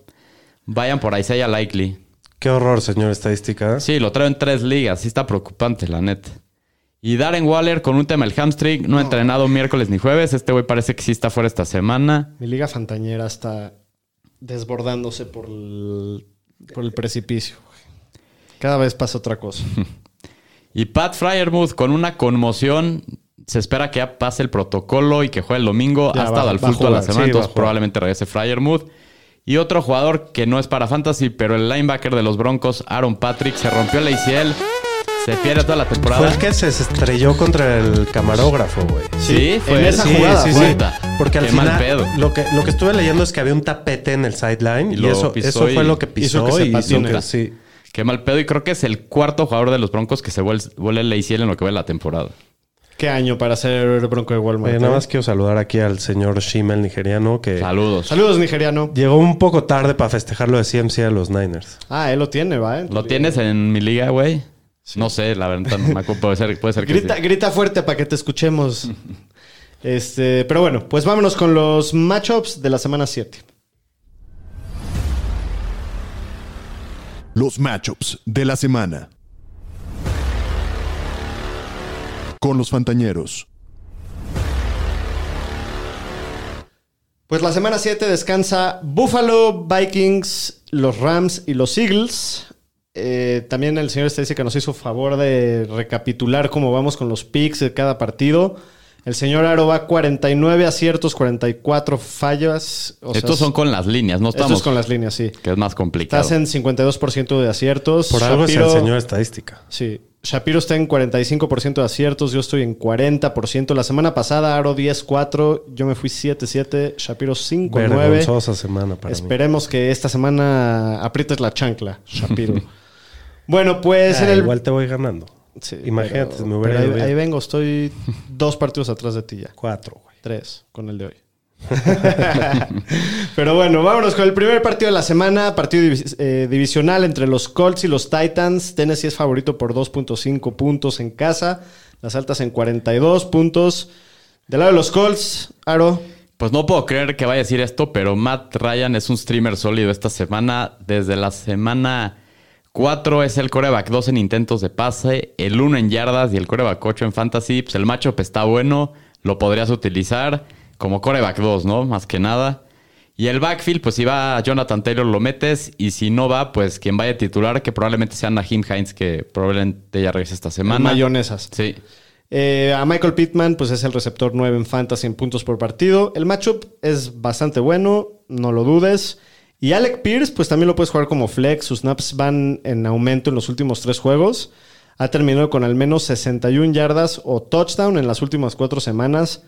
vayan por Isaiah Likely. Qué horror, señor estadística. Sí, lo traigo en tres ligas, sí está preocupante, la neta. Y Darren Waller con un tema del hamstring, no ha entrenado miércoles ni jueves. Este güey parece que sí está fuera esta semana. Mi liga fantañera está desbordándose por el, por el precipicio. Cada vez pasa otra cosa. Y Pat Fryermuth con una conmoción. Se espera que ya pase el protocolo y que juegue el domingo. Ya ha va- estado va toda la semana, sí, entonces probablemente regrese Fryermuth. Y otro jugador que no es para fantasy, pero el linebacker de los Broncos, Aaron Patrick, se rompió el ACL. Se pierde toda la Fue temporada. el que se estrelló contra el camarógrafo, güey. Sí, fue en esa Sí, jugada, sí, fue. sí. Porque al Qué mal final, pedo. Lo, que, lo que estuve leyendo es que había un tapete en el sideline Y eso, pisó eso y fue lo que hizo pisó que se y hizo patine. que- sí. Qué mal pedo. Y creo que es el cuarto jugador de los Broncos que se vuel- vuelve el ACL en lo que va de la temporada. Qué año para ser bronco de Walmart. ¿eh? nada más quiero saludar aquí al señor Shima, el nigeriano, que Saludos. Saludos, nigeriano. llegó un poco tarde para festejar lo de CMC a los Niners. Ah, él lo tiene, ¿va? ¿Lo tienes en mi liga, güey? No sé, la verdad, no me acuerdo. Puede ser, puede ser que Grita, sí. grita fuerte para que te escuchemos. este, pero bueno, pues vámonos con los matchups de la semana 7. Los matchups de la semana. Con los Fantañeros. Pues la semana 7 descansa Buffalo, Vikings, los Rams y los Eagles. Eh, también el señor Estadística nos hizo favor de recapitular cómo vamos con los picks de cada partido. El señor Aro va 49 aciertos, 44 fallas. O sea, Estos son con las líneas, no Estos estamos. con las líneas, sí. Que es más complicado. Estás en 52% de aciertos. Por algo Shapiro- es el señor estadística. Sí. Shapiro está en 45% de aciertos, yo estoy en 40%. La semana pasada Aro 10-4, yo me fui 7-7, Shapiro 5-9. Vergonzosa semana para mí. Esperemos que esta semana aprietes la chancla, Shapiro. bueno, pues en Ah, el... Igual te voy ganando. Sí, Imagínate, pero- me hubiera ahí, ahí vengo, estoy dos partidos atrás de ti ya. Cuatro, güey. Tres con el de hoy. Pero bueno, vámonos con el primer partido de la semana, partido divis- eh, divisional entre los Colts y los Titans. Tennessee es favorito por 2.5 puntos en casa, las altas en 42 puntos. Del lado de los Colts, Aro, Pues no puedo creer que vaya a decir esto, pero Matt Ryan es un streamer sólido esta semana. Desde la semana 4 es el coreback 2 en intentos de pase, el 1 en yardas y el coreback 8 en fantasy. Pues el matchup está bueno, lo podrías utilizar como coreback 2, ¿no? Más que nada. Y el backfield, pues si va Jonathan Taylor lo metes y si no va, pues quien vaya a titular, que probablemente sea Nahim Hines, que probablemente ya regrese esta semana. mayonesas. Sí. Eh, a Michael Pittman, pues es el receptor 9 en fantasy en puntos por partido. El matchup es bastante bueno, no lo dudes. Y Alec Pierce, pues también lo puedes jugar como flex. Sus snaps van en aumento en los últimos tres juegos. Ha terminado con al menos 61 yardas o touchdown en las últimas cuatro semanas.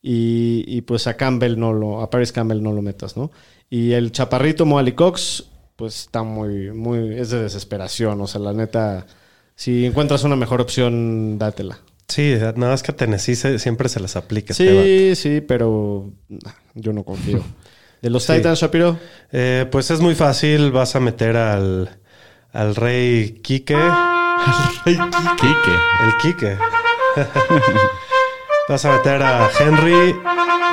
Y, y, pues a Campbell no lo, a Paris Campbell no lo metas, ¿no? Y el chaparrito Moali Cox, pues está muy, muy, es de desesperación. O sea, la neta, si encuentras una mejor opción, dátela. Sí, nada más que a Tennessee se- siempre se les aplica este. Sí, sí, pero nah, yo no confío. ¿De los Sí. Titans, Shapiro? Eh, pues es muy fácil. Vas a meter al, al rey Quique. Quique. El Quique. Vas a meter a Henry.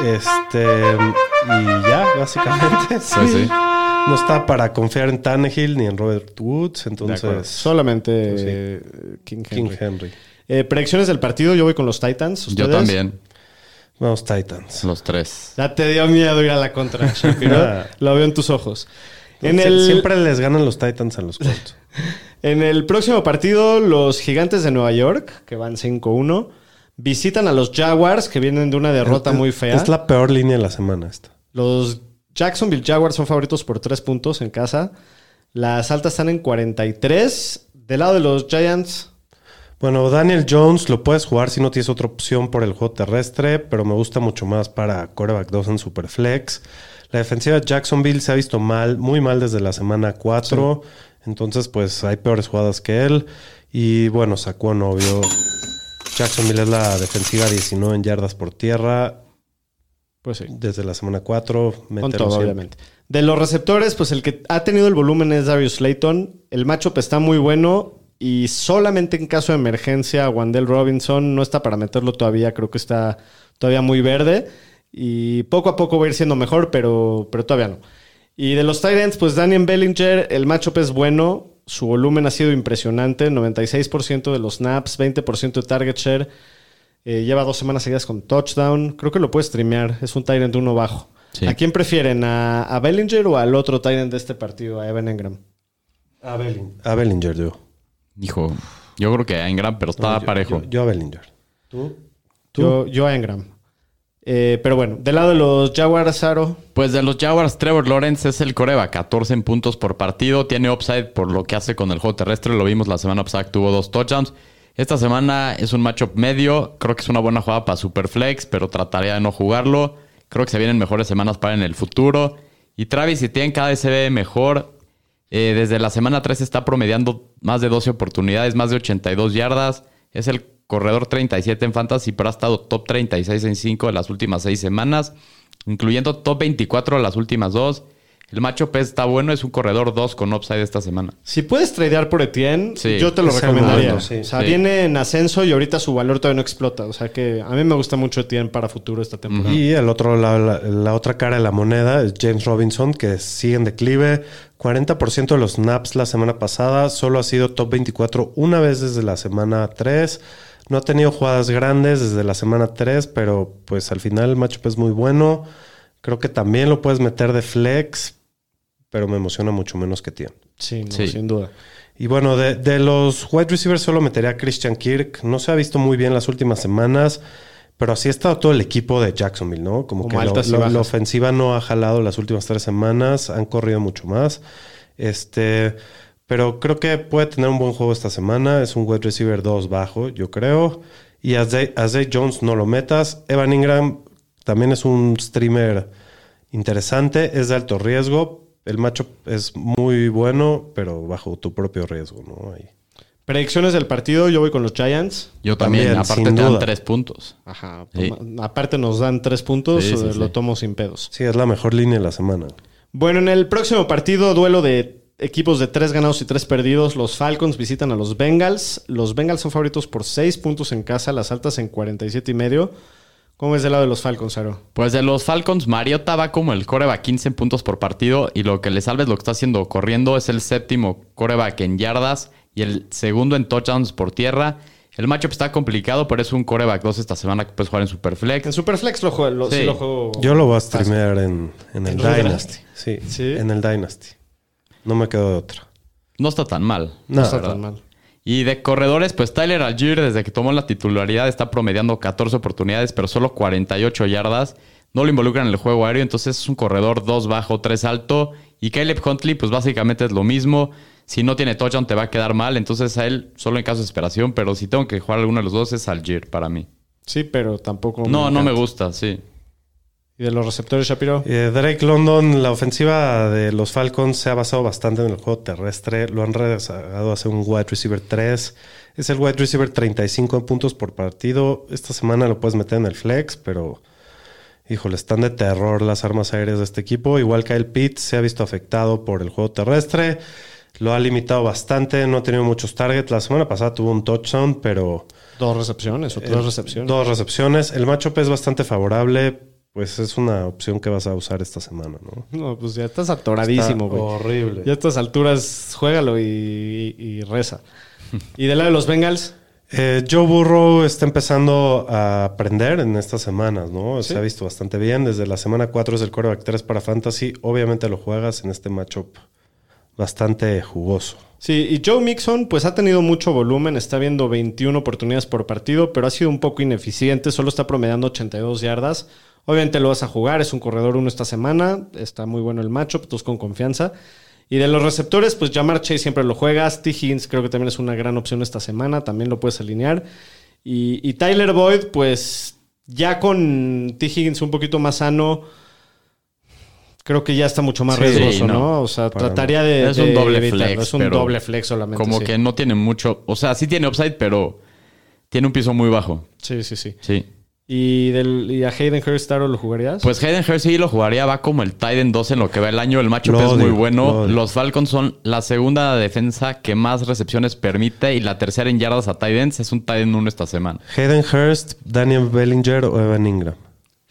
Este. Y ya, básicamente. Sí. No está para confiar en Tannehill ni en Robert Woods. Entonces. Solamente Pues sí. eh, King King Henry. Henry. Eh, predicciones del partido, yo voy con los Titans. Yo también. Vamos, Titans. Los tres. Ya te dio miedo ir a la contra, Shapiro. Lo veo en tus ojos. En Sie- el, Siempre les ganan los Titans a los Colts. en el próximo partido, los Gigantes de Nueva York, que van 5-1, visitan a los Jaguars, que vienen de una derrota muy fea. Es la peor línea de la semana esta. Los Jacksonville Jaguars son favoritos por 3 puntos en casa. Las altas están en 43. Del lado de los Giants, Bueno, Daniel Jones lo puedes jugar si no tienes otra opción por el juego terrestre, pero me gusta mucho más para quarterback 2 en Superflex. La defensiva de Jacksonville se ha visto mal, muy mal desde la semana 4. Entonces, pues hay peores jugadas que él. Y bueno, sacó novio. Jacksonville es la defensiva 19 en yardas por tierra pues sí. desde la semana 4. Con todo, siempre. obviamente. De los receptores, pues el que ha tenido el volumen es Darius Slayton. El matchup está muy bueno y solamente en caso de emergencia, Wandell Robinson no está para meterlo todavía. Creo que está todavía muy verde y poco a poco va a ir siendo mejor, pero, pero todavía no. Y de los Titans, pues Daniel Bellinger, el matchup es bueno. Su volumen ha sido impresionante: 96% de los snaps, 20% de target share. Eh, lleva dos semanas seguidas con touchdown. Creo que lo puede streamear. Es un Tyrant de uno bajo. Sí. ¿A quién prefieren? ¿A, a Bellinger o al otro Tyrant de este partido, a Evan Engram? A, Belling- a Bellinger, yo. Hijo, yo creo que en gran, pero está No, yo- parejo. Yo, yo a Bellinger. ¿Tú? ¿Tú? Yo, yo a Engram. Eh, pero bueno, del lado de los Jaguars, Aro. Pues de los Jaguars, Trevor Lawrence es el coreba, 14 en puntos por partido. Tiene upside por lo que hace con el juego terrestre. Lo vimos la semana pasada, que tuvo dos touchdowns. Esta semana es un matchup medio. Creo que es una buena jugada para Superflex, pero trataría de no jugarlo. Creo que se vienen mejores semanas para en el futuro. Y Travis Etienne cada vez se ve mejor. Eh, desde la semana 3 está promediando más de 12 oportunidades, más de 82 yardas. Es el corredor 37 en fantasy, pero ha estado top 36 en 5 de las últimas 6 semanas, incluyendo top 24 de las últimas 2. El macho P está bueno, es un corredor 2 con upside esta semana. Si puedes tradear por Etienne, Sí. yo te lo recomendaría. sí. O sea, Sí. viene en ascenso y ahorita su valor todavía no explota. O sea que a mí me gusta mucho Etienne para futuro esta temporada. Y el otro, la, la- la otra cara de la moneda es James Robinson, que sigue en declive. 40% de los snaps la semana pasada. Solo ha sido top 24 una vez desde la semana 3. No ha tenido jugadas grandes desde la semana 3, pero pues al final el matchup es muy bueno. Creo que también lo puedes meter de flex, pero me emociona mucho menos que tiene. Sí, no, Sí. sin duda. Y bueno, de, de los wide receivers solo metería a Christian Kirk. No se ha visto muy bien las últimas semanas, pero así ha estado todo el equipo de Jacksonville, ¿no? Como, Como que lo- lo- la ofensiva no ha jalado las últimas tres semanas, han corrido mucho más. Este, pero creo que puede tener un buen juego esta semana. Es un wide receiver 2 bajo, yo creo. Y a Zay, a Zay Jones no lo metas. Evan Ingram también es un streamer interesante, es de alto riesgo. El macho es muy bueno, pero bajo tu propio riesgo, ¿no? Ahí. Predicciones del partido, yo voy con los Giants. Yo también, También, aparte sin te dan. 3 puntos. Ajá. Sí. toma- Aparte nos dan tres puntos, Sí, sí, lo sí. tomo sin pedos. Sí, es la mejor línea de la semana. Bueno, en el próximo partido, duelo de equipos de tres ganados y tres perdidos. Los Falcons visitan a los Bengals. Los Bengals son favoritos por seis puntos en casa, las altas en 47 y medio. ¿Cómo es del lado de los Falcons, Aro? Pues de los Falcons, Mariota va como el coreback 15 puntos por partido y lo que le salve es lo que está haciendo corriendo. Es el séptimo coreback en yardas y el segundo en touchdowns por tierra. El matchup está complicado, pero es un coreback 2 esta semana que puedes jugar en Superflex. En Superflex lo juego. Lo, sí. Sí. lo juego. Yo lo voy a streamear en, en el. Dynasty. Sí, ¿Sí? en el Dynasty. No me quedo de otra. No está tan mal. no No, está ¿verdad? tan mal. Y de corredores, pues Tyler Algier, desde que tomó la titularidad, está promediando 14 oportunidades, pero solo 48 yardas. No lo involucran en el juego aéreo, entonces es un corredor 2 bajo, 3 alto. Y Caleb Huntley, pues básicamente es lo mismo. Si no tiene touchdown, te va a quedar mal. Entonces a él, solo en caso de desesperación, pero si tengo que jugar alguno de los dos, es Algier para mí. Sí, pero tampoco. No, no me gusta, sí. ¿Y de los receptores, Shapiro? Eh, Drake London, la ofensiva de los Falcons se ha basado bastante en el juego terrestre. Lo han rezagado a ser un wide receiver 3. Es el wide receiver 35 en puntos por partido. Esta semana lo puedes meter en el flex, pero híjole, están de terror las armas aéreas de este equipo. Igual que el Pitt se ha visto afectado por el juego terrestre. Lo ha limitado bastante, no ha tenido muchos targets. La semana pasada tuvo un touchdown, pero Dos recepciones o tres eh, recepciones. Dos recepciones. El matchup es bastante favorable. Pues es una opción que vas a usar esta semana, ¿no? No, pues ya estás atoradísimo, Está güey. horrible. Ya a estas alturas, juégalo y, y- y reza. ¿Y del lado de los Bengals? Eh, Joe Burrow está empezando a aprender en estas semanas, ¿no? Sí. Se ha visto bastante bien. Desde la semana 4 es el quarterback 3 para Fantasy. Obviamente lo juegas en este matchup bastante jugoso. Sí, y Joe Mixon, pues ha tenido mucho volumen, está viendo 21 oportunidades por partido, pero ha sido un poco ineficiente, solo está promediando 82 yardas. Obviamente lo vas a jugar, es un corredor uno esta semana, está muy bueno el matchup, todos con confianza. Y de los receptores, pues Jamar Chase siempre lo juegas, T. Higgins creo que también es una gran opción esta semana, también lo puedes alinear. Y, y Tyler Boyd, pues ya con T. Higgins un poquito más sano, creo que ya está mucho más Sí, riesgoso, no. ¿no? O sea, Para trataría de... Es un doble evitarlo. flex, Es un doble flex solamente. Como sí. que no tiene mucho. O sea, sí tiene upside, pero tiene un piso muy bajo. Sí, sí, sí. Sí. ¿Y, del, y a Hayden Hurst Aro lo jugarías? Pues Hayden Hurst sí lo jugaría, va como el Titan 2 en lo que va el año. El matchup es muy bueno. Los Falcons son la segunda defensa que más recepciones permite y la tercera en yardas a Titans. Es un Titan 1 esta semana. Hayden Hurst, Daniel Bellinger o Evan Ingram.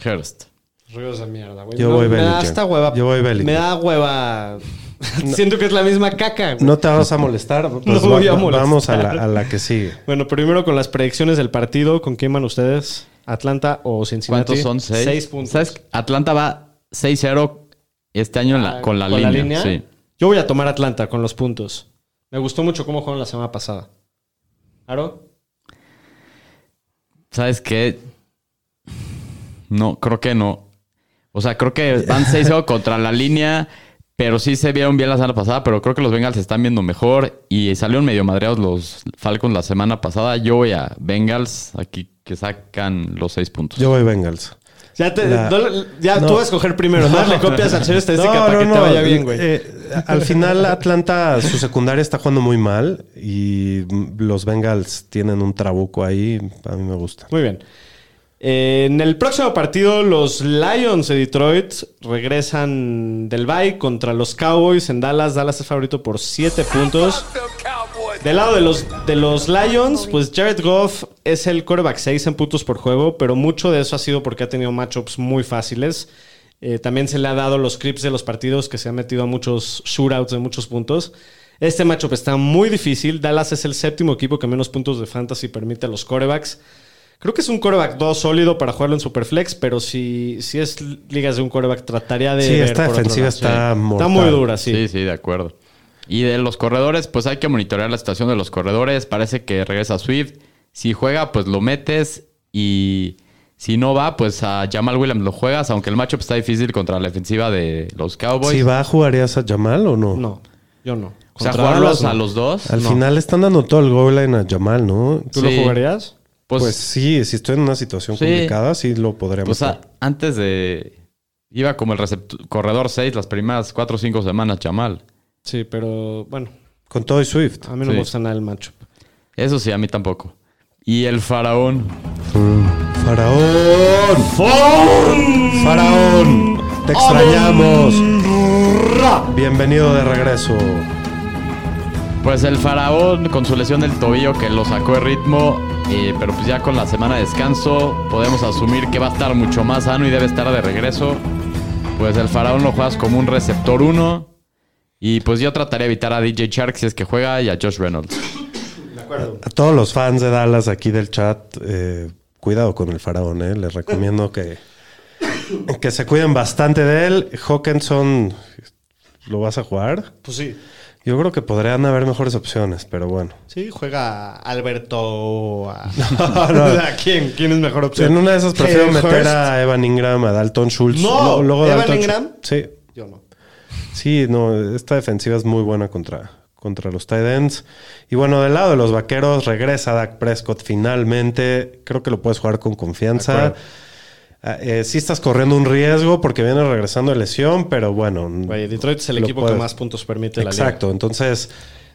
Hurst. Ríos de mierda, güey. Yo voy me da Bellinger. hasta hueva. Yo voy Bellinger. Me da hueva. Siento que es la misma caca, güey. No te vas a molestar. Pues No voy a molestar. Vamos a la, a la que sigue. Bueno, primero con las predicciones del partido. ¿Con quién van ustedes? ¿Atlanta o Cincinnati? ¿Cuántos son? Seis. Seis puntos. ¿Sabes? Atlanta va 6-0 este año en la- Ah, con la línea. Sí. Yo voy a tomar Atlanta con los puntos. Me gustó mucho cómo jugaron la semana pasada. ¿Aro? ¿Sabes qué? No, creo que no. O sea, creo que van 6-0 contra la línea, pero sí se vieron bien la semana pasada, pero creo que los Bengals se están viendo mejor y salieron medio madreados los Falcons la semana pasada. Yo voy a Bengals aquí que sacan los 6 puntos. Yo voy Bengals. Ya, te- La- no- ya no. tú vas a escoger primero, ¿no? Le copias al señor estadística para que te vaya bien, güey. Eh, al final, Atlanta, su secundaria está jugando muy mal y los Bengals tienen un trabuco ahí. A mí me gusta. Muy bien. Eh, en el próximo partido, los Lions de Detroit regresan del bye contra los Cowboys en Dallas. Dallas es favorito por 7 puntos. Del lado de los, de los Lions, pues Jared Goff es el quarterback 6 en puntos por juego, pero mucho de eso ha sido porque ha tenido matchups muy fáciles. Eh, también se le ha dado los clips de los partidos que se han metido a muchos shootouts de muchos puntos. Este matchup está muy difícil. Dallas es el séptimo equipo que menos puntos de fantasy permite a los quarterbacks. Creo que es un quarterback 2 sólido para jugarlo en Superflex, pero si, si es ligas de un quarterback, trataría de. Sí, ver esta por otro defensiva lado. está Está muy dura, sí. Sí, sí, de acuerdo. Y de los corredores, pues hay que monitorear la situación de los corredores. Parece que regresa Swift. Si juega, pues lo metes. Y si no va, pues a Jamal Williams lo juegas, aunque el matchup está difícil contra la defensiva de los Cowboys. Si va, ¿jugarías a Jamal o no? No, yo no. o sea, jugarlos no. a los dos. Al No. final están dando todo el goal line a Jamal, ¿no? ¿Tú Sí. lo jugarías? Pues, Pues, sí, si estoy en una situación Sí. complicada, sí lo podríamos pues, a- antes de... Iba como el corredor 6 las primeras 4 o 5 semanas, Jamal. Sí, pero bueno, Con todo y Swift. a mí no Sí. me gusta nada el matchup. Eso sí, a mí tampoco. Y el faraón. ¡Faraón! ¡Faraón! ¡Te extrañamos! Bienvenido de regreso. Pues el faraón con su lesión del tobillo que lo sacó de ritmo, eh, pero pues ya con la semana de descanso podemos asumir que va a estar mucho más sano y debe estar de regreso. Pues el faraón lo juegas como un receptor 1 y pues yo trataría de evitar a DJ Shark si es que juega y a Josh Reynolds. A todos los fans de Dallas aquí del chat, eh, cuidado con el faraón, ¿eh? Les recomiendo que, que se cuiden bastante de él. Hawkinson, ¿lo vas a jugar? Pues sí. Yo creo que podrían haber mejores opciones, pero bueno. Sí, juega Alberto. A... no. ¿A quién? ¿Quién es mejor opción? En una de esas prefiero meter Hurst. a Evan Ingram, a Dalton Schultz. No, Lo- ¿Evan Dalton Ingram? Sí. Yo no. Sí, no, esta defensiva es muy buena contra, contra los tight ends. Y bueno, del lado de los vaqueros, regresa Dak Prescott finalmente. Creo que lo puedes jugar con confianza. Ah, eh, sí estás corriendo un riesgo porque viene regresando de lesión, pero bueno. Güey, Detroit es el equipo puedes- que más puntos permite la liga. Exacto, entonces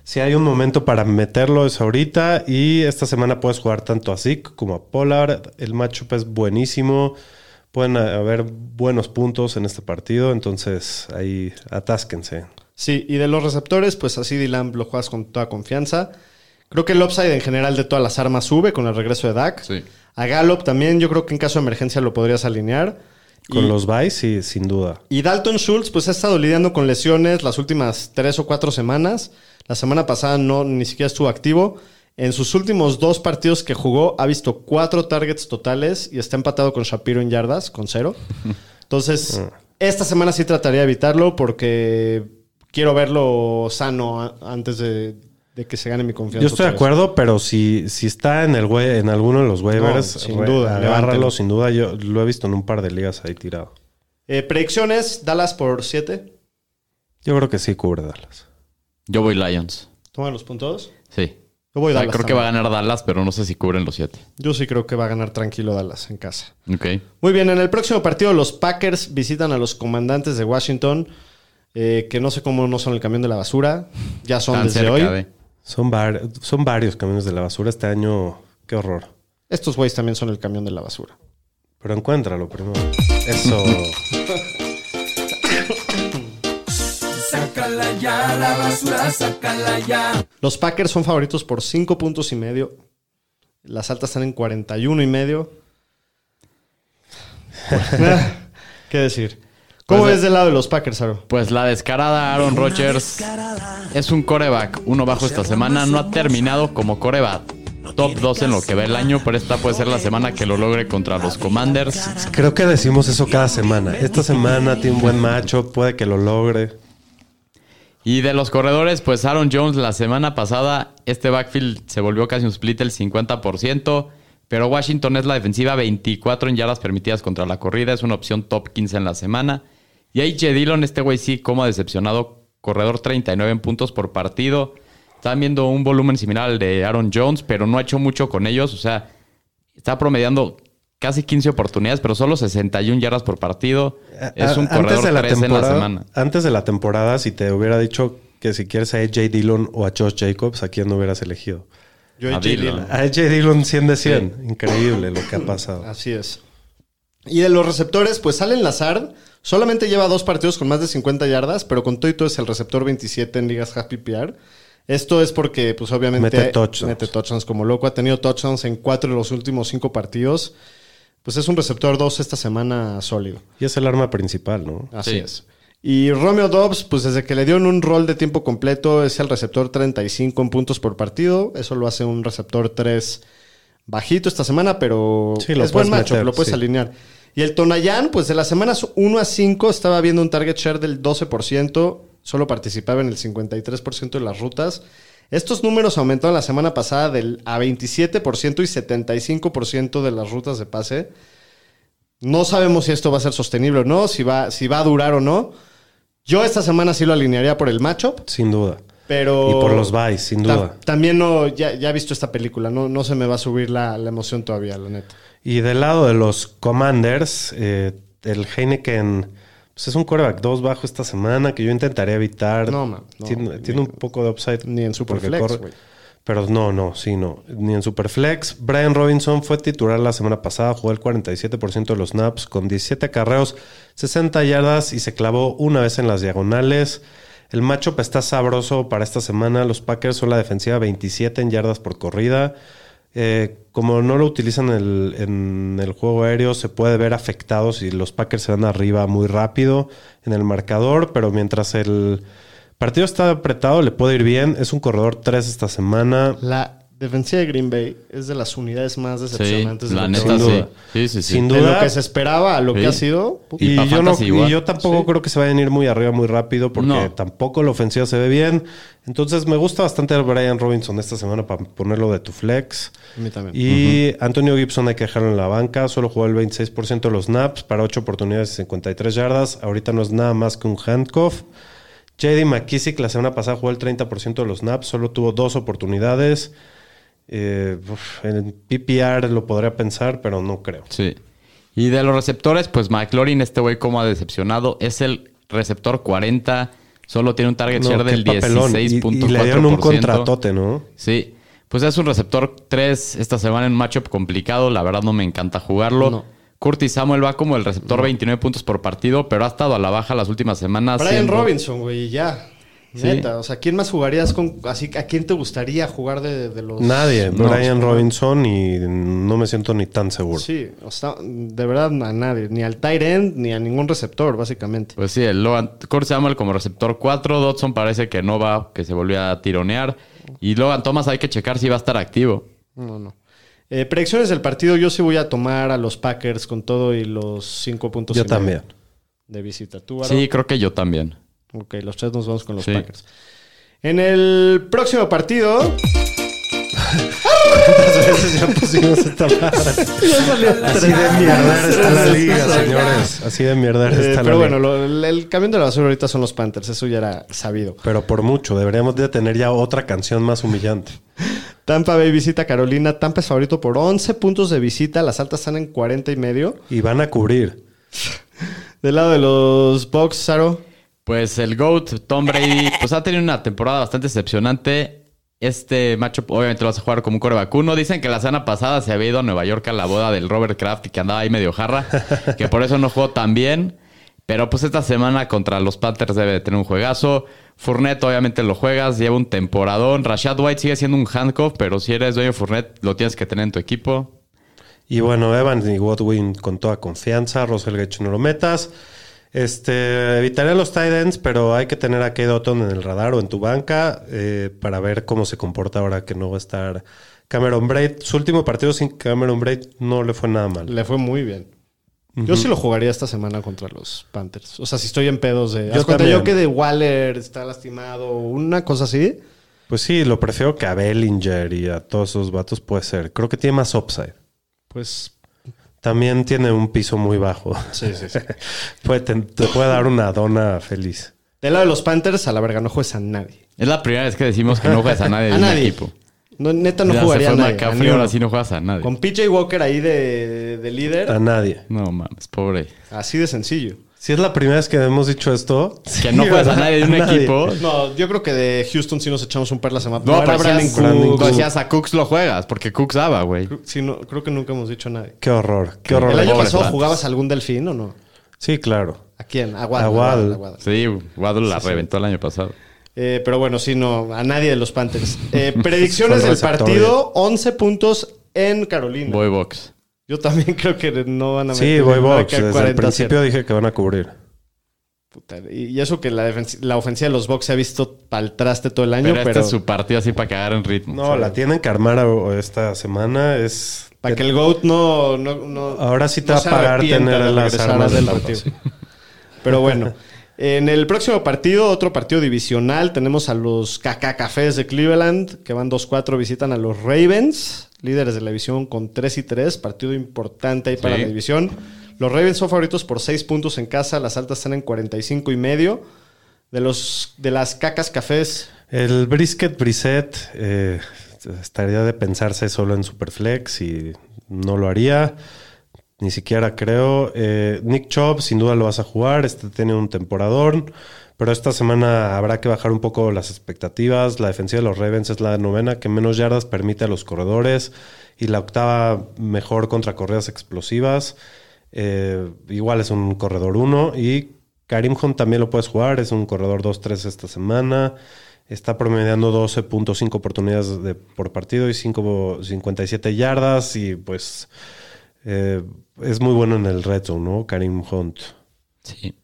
si hay un momento para meterlo es ahorita y esta semana puedes jugar tanto a Zeke como a Pollard. El matchup es buenísimo. Pueden haber buenos puntos en este partido, entonces ahí atásquense. Sí, y de los receptores, pues a CD Lamb lo juegas con toda confianza. Creo que el upside en general de todas las armas sube con el regreso de Dak. Sí. A Gallup también, yo creo que en caso de emergencia lo podrías alinear. Con Y- los buys, sí, sin duda. Y Dalton Schultz, pues ha estado lidiando con lesiones las últimas tres o cuatro semanas. La semana pasada no ni siquiera estuvo activo. En sus últimos dos partidos que jugó, ha visto cuatro targets totales y está empatado con Shapiro en yardas, con cero. Entonces, esta semana sí trataría de evitarlo porque quiero verlo sano antes de, de que se gane mi confianza. Yo estoy de acuerdo, pero si, si está en el en alguno de los waivers, No, sin duda, agárralo, sin duda. Yo lo he visto en un par de ligas ahí tirado. Eh, predicciones, Dallas por 7. Yo creo que sí cubre Dallas. Yo voy Lions. Toman los puntos. Sí. Yo voy O sea, Dallas creo que va a ganar Dallas, pero no sé si cubren los 7. Yo sí creo que va a ganar tranquilo Dallas en casa. Ok. Muy bien, en el próximo partido los Packers visitan a los comandantes de Washington, eh, que no sé cómo no son el camión de la basura. Ya son Tan desde cerca hoy. de- Son, var- son varios camiones de la basura este año. Qué horror. Estos güeyes también son el camión de la basura. Pero encuéntralo primero. Eso. Sácala ya, la basura, sácala ya. Los Packers son favoritos por 5 puntos y medio. Las altas están en 41 y medio. ¿Qué decir? ¿Cómo Pues, ves del lado de los Packers, Aro? Pues la descarada Aaron Rodgers es un coreback. Uno bajo esta semana. No ha terminado como coreback. Top 2 en lo que va el año, pero esta puede ser la semana que lo logre contra los Commanders. Creo que decimos eso cada semana. Esta semana tiene un buen macho, puede que lo logre. Y de los corredores, pues Aaron Jones la semana pasada, este backfield se volvió casi un split el 50%, Pero Washington es la defensiva 24 en yardas permitidas contra la corrida. Es una opción top 15 en la semana. Y ahí Dillon, este güey sí, como decepcionado. Corredor 39 en puntos por partido. Están viendo un volumen similar al de Aaron Jones, pero no ha hecho mucho con ellos. O sea, está promediando casi 15 oportunidades, pero solo 61 yardas por partido. Es un antes corredor de la 3 en la temporada- semana. Antes de la temporada, si te hubiera dicho que si quieres a AJ Dillon o a Josh Jacobs, ¿a quién no hubieras elegido? Yo A AJ Dillon. Dillon. A AJ Dillon 100 de 100. Increíble lo que ha pasado. Así es. Y de los receptores, pues Allen Lazard solamente lleva dos partidos con más de 50 yardas, pero con todo y todo es el receptor 27 en ligas Happy PR. Esto es porque, pues obviamente, Mete touchdowns. mete touchdowns como loco. Ha tenido touchdowns en cuatro de los últimos cinco partidos. Pues es un receptor 2 esta semana sólido. Y es el arma principal, ¿no? Así Sí. es. Y Romeo Dobbs, pues desde que le dieron un rol de tiempo completo, es el receptor 35 en puntos por partido. Eso lo hace un receptor 3 bajito esta semana, pero Sí, lo es buen puedes macho, meter, lo puedes sí. alinear. Y el Tonayán, pues de las semanas 1 a 5 estaba viendo un target share del 12%, solo participaba en el 53% de las rutas. Estos números aumentaron la semana pasada del, a 27% y 75% de las rutas de pase. No sabemos si esto va a ser sostenible o no, si va, si va a durar o no. Yo esta semana sí lo alinearía por el matchup, Sin duda. pero... Y por los buys, sin Ta- duda. También no, ya, ya he visto esta película, no, no se me va a subir la, la emoción todavía, la neta. Y del lado de los Commanders, eh, el Heineken pues es un quarterback 2 bajo esta semana que yo intentaría evitar. No, man, no. tiene, tiene un poco de upside. Ni en Superflex. Pero no, no, sí, no. Ni en Superflex. Brian Robinson fue titular la semana pasada, jugó el 47% de los snaps con 17 acarreos, 60 yardas y se clavó una vez en las diagonales. El matchup está sabroso para esta semana. Los Packers son la defensiva 27 en yardas por corrida. Eh, como no lo utilizan en el, en el juego aéreo, se puede ver afectado si los Packers se van arriba muy rápido en el marcador, pero mientras el partido está apretado, le puede ir bien. Es un corredor 3 esta semana. La defensiva de Green Bay es de las unidades más Sí, decepcionantes de la lo que neta Sin sí. duda. Sí, sí, sí. Sin de duda. lo que se esperaba a lo Sí. que ha sido. Y yo, no, y yo tampoco Sí. creo que se vayan a ir muy arriba muy rápido porque No. tampoco la ofensiva se ve bien. Entonces me gusta bastante el Brian Robinson esta semana para ponerlo de tu flex. A mí también. Y Antonio Gibson hay que dejarlo en la banca. Solo jugó el 26% de los snaps para 8 oportunidades y 53 yardas. Ahorita no es nada más que un handcuff. JD McKissick la semana pasada jugó el 30% de los snaps. Solo tuvo dos oportunidades. Eh, uf, en PPR lo podría pensar, pero no creo. Sí. Y de los receptores, pues McLaurin, este güey como ha decepcionado, es el receptor 40, solo tiene un target No, share del papelón. Y- 16.4%. Y, le dieron un contratote, ¿no? Sí. Pues es un receptor 3 esta semana en un matchup complicado. La verdad no me encanta jugarlo. No. Curtis Samuel va como el receptor 29 puntos por partido, pero ha estado a la baja las últimas semanas. Brian siendo- Robinson, güey, ya. Sí. Neta, o sea, ¿quién más jugarías con así a quién te gustaría jugar de, de los Nadie. No, Brian Robinson y no me siento ni tan seguro. Sí, o sea, de verdad a nadie, ni al tight end ni a ningún receptor, básicamente. Pues sí, el Logan, Curtis Samuel como receptor 4, Dodson parece que no va, que se volvió a tironear. Y Logan Thomas hay que checar si va a estar activo. No, no. Eh, predicciones del partido, yo sí voy a tomar a los Packers con todo y los cinco puntos. Yo también. De visita. ¿Tú? Sí, creo que yo también. Ok, los tres nos vamos con los Sí. Packers. En el próximo partido. ya pusimos esta madre. Así de mierda está la liga, señores. Así de mierda eh, está la pero liga. bueno, lo- el, camión de la basura ahorita son los Panthers, eso ya era sabido. Pero por mucho, deberíamos de tener ya otra canción más humillante. Tampa Bay visita a Carolina. Tampa es favorito por 11 puntos de visita. Las altas están en 40 y medio. Y van a cubrir. Del lado de los Bucks, Saro. Pues el GOAT, Tom Brady, pues ha tenido una temporada bastante decepcionante. Este matchup obviamente lo vas a jugar como un core vacuno. Dicen que la semana pasada se había ido a Nueva York a la boda del Robert Kraft y que andaba ahí medio jarra, que por eso no jugó tan bien. Pero pues esta semana contra los Panthers debe de tener un juegazo. Fournette obviamente lo juegas, lleva un temporadón. Rashad White sigue siendo un handcuff, pero si eres dueño de Fournette lo tienes que tener en tu equipo. Y bueno, Evans y Godwin con toda confianza. Russell Gage no lo metas. Este, evitaría los tight ends, pero hay que tener a Kate Otton en el radar o en tu banca eh, para ver cómo se comporta ahora que no va a estar Cameron Braid. Su último partido sin Cameron Braid no le fue nada mal. Le fue muy bien. Yo sí lo jugaría esta semana contra los Panthers. O sea, si estoy en pedos de. Yo cuenta, yo que de Waller está lastimado, una cosa así. Pues sí, lo prefiero que a Bellinger y a todos esos vatos puede ser. Creo que tiene más upside. Pues También tiene un piso muy bajo. sí, sí, sí. Puede- te, te puede dar una dona feliz. Del lado de los Panthers, a la verga, no juegas a nadie. Es la primera vez que decimos que no juegas a nadie de A un nadie. equipo. No, neta no Ya jugaría se a fue nadie. a ahora sí no juegas a nadie. Con PJ Walker ahí de, de líder, A nadie. No mames, pobre. así de sencillo. Si es la primera vez que hemos dicho esto. Que no juegas a nadie de un Nadie. equipo. No, yo creo que de Houston sí nos echamos un par la semana. No, pero Brandon Cooks. Decías a Cooks lo juegas, porque Cooks daba, güey. Sí, no, creo que nunca hemos dicho a nadie. Qué horror. Qué horror. ¿El año pasado jugabas algún delfín o no? Sí, claro. ¿A quién? A Waddle. A Waddle. a Waddle. Sí, Waddle la reventó el año pasado. Eh, pero bueno, sí, no, a nadie de los Panthers. Eh, predicciones del partido, 11 puntos en Carolina. Boy Box. Yo también creo que no van a meter. Sí, voy box. Desde el 40 principio dije que van a cubrir. Puta, Y eso que la, la ofensiva de los Bucks se ha visto pa'l traste todo el año, Pero, pero, este es su partido así para cagar en ritmo. No, la tienen que armar esta semana. Es. para que el GOAT no, no, no- Ahora sí te no va a pagar tener las armas del sí. Pero bueno, en el próximo partido, otro partido divisional, tenemos a los Caca Cafés de Cleveland, que van 2-4, visitan a los Ravens, líderes de la división con 3 y 3, partido importante ahí para Sí. la división. Los Ravens son favoritos por 6 puntos en casa, las altas están en 45 y medio. De, los, de las Cacas Cafés, El brisket brisket eh, estaría de pensarse solo en Superflex y no lo haría. Ni siquiera creo. Eh, Nick Chubb, sin duda lo vas a jugar. Este tiene un temporadón. Pero esta semana habrá que bajar un poco las expectativas. La defensiva de los Ravens es la novena que menos yardas permite a los corredores. Y la octava mejor contra corridas explosivas. Eh, igual es un corredor 1. Y Karim Hunt también lo puedes jugar. Es un corredor 2-3 esta semana. Está promediando 12.5 oportunidades de- por partido y 5, 57 yardas. Y pues eh, es muy bueno en el red zone, ¿no? Karim Hunt. Sí.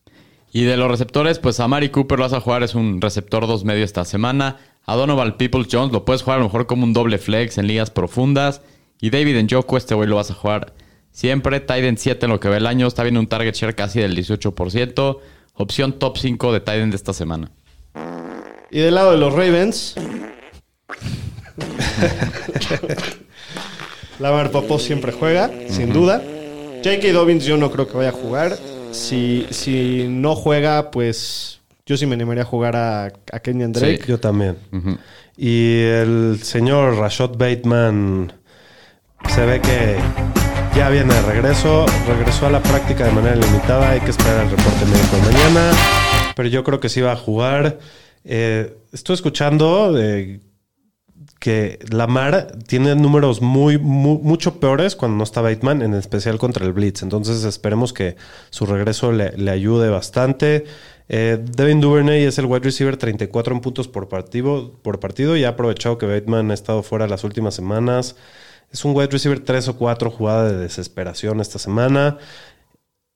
Y de los receptores, pues a Mari Cooper lo vas a jugar, es un receptor dos medio esta semana. A Donovan Peoples Jones lo puedes jugar a lo mejor como un doble flex en ligas profundas. Y David Njoku, este güey lo vas a jugar siempre. Titan 7 en lo que ve el año. Está viendo un target share casi del 18%. Opción top 5 de Titan de esta semana. y del lado de los Ravens, Lamar Popó siempre juega, sin duda. J.K. Dobbins yo no creo que vaya a jugar. Si, si no juega, pues yo sí me animaría a jugar a, a Kenyan Drake. Yo también. Y el señor Rashad Bateman se ve que ya viene de regreso. Regresó a la práctica de manera limitada. Hay que esperar el reporte médico de mañana. Pero yo creo que sí va a jugar. Eh, estoy escuchando eh, que Lamar tiene números muy, mu- mucho peores cuando no está Bateman, en especial contra el Blitz. Entonces esperemos que su regreso le, le ayude bastante. Eh, Devin Duvernay es el wide receiver 34 en puntos por partido, por partido y ha aprovechado que Bateman ha estado fuera las últimas semanas. Es un wide receiver 3 o 4 jugada de desesperación esta semana.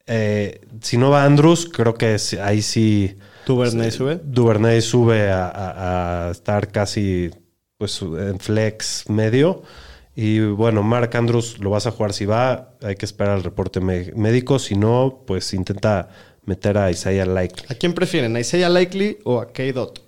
Eh, si no va Andrews, creo que ahí sí... Duvernay sube. Duvernay sube a, a- a estar casi pues, en flex medio. Y bueno, Mark Andrews lo vas a jugar si va. Hay que esperar el reporte médico. Si no, pues intenta meter a Isaiah Likely. ¿A quién prefieren? ¿A Isaiah Likely o a K-Dot?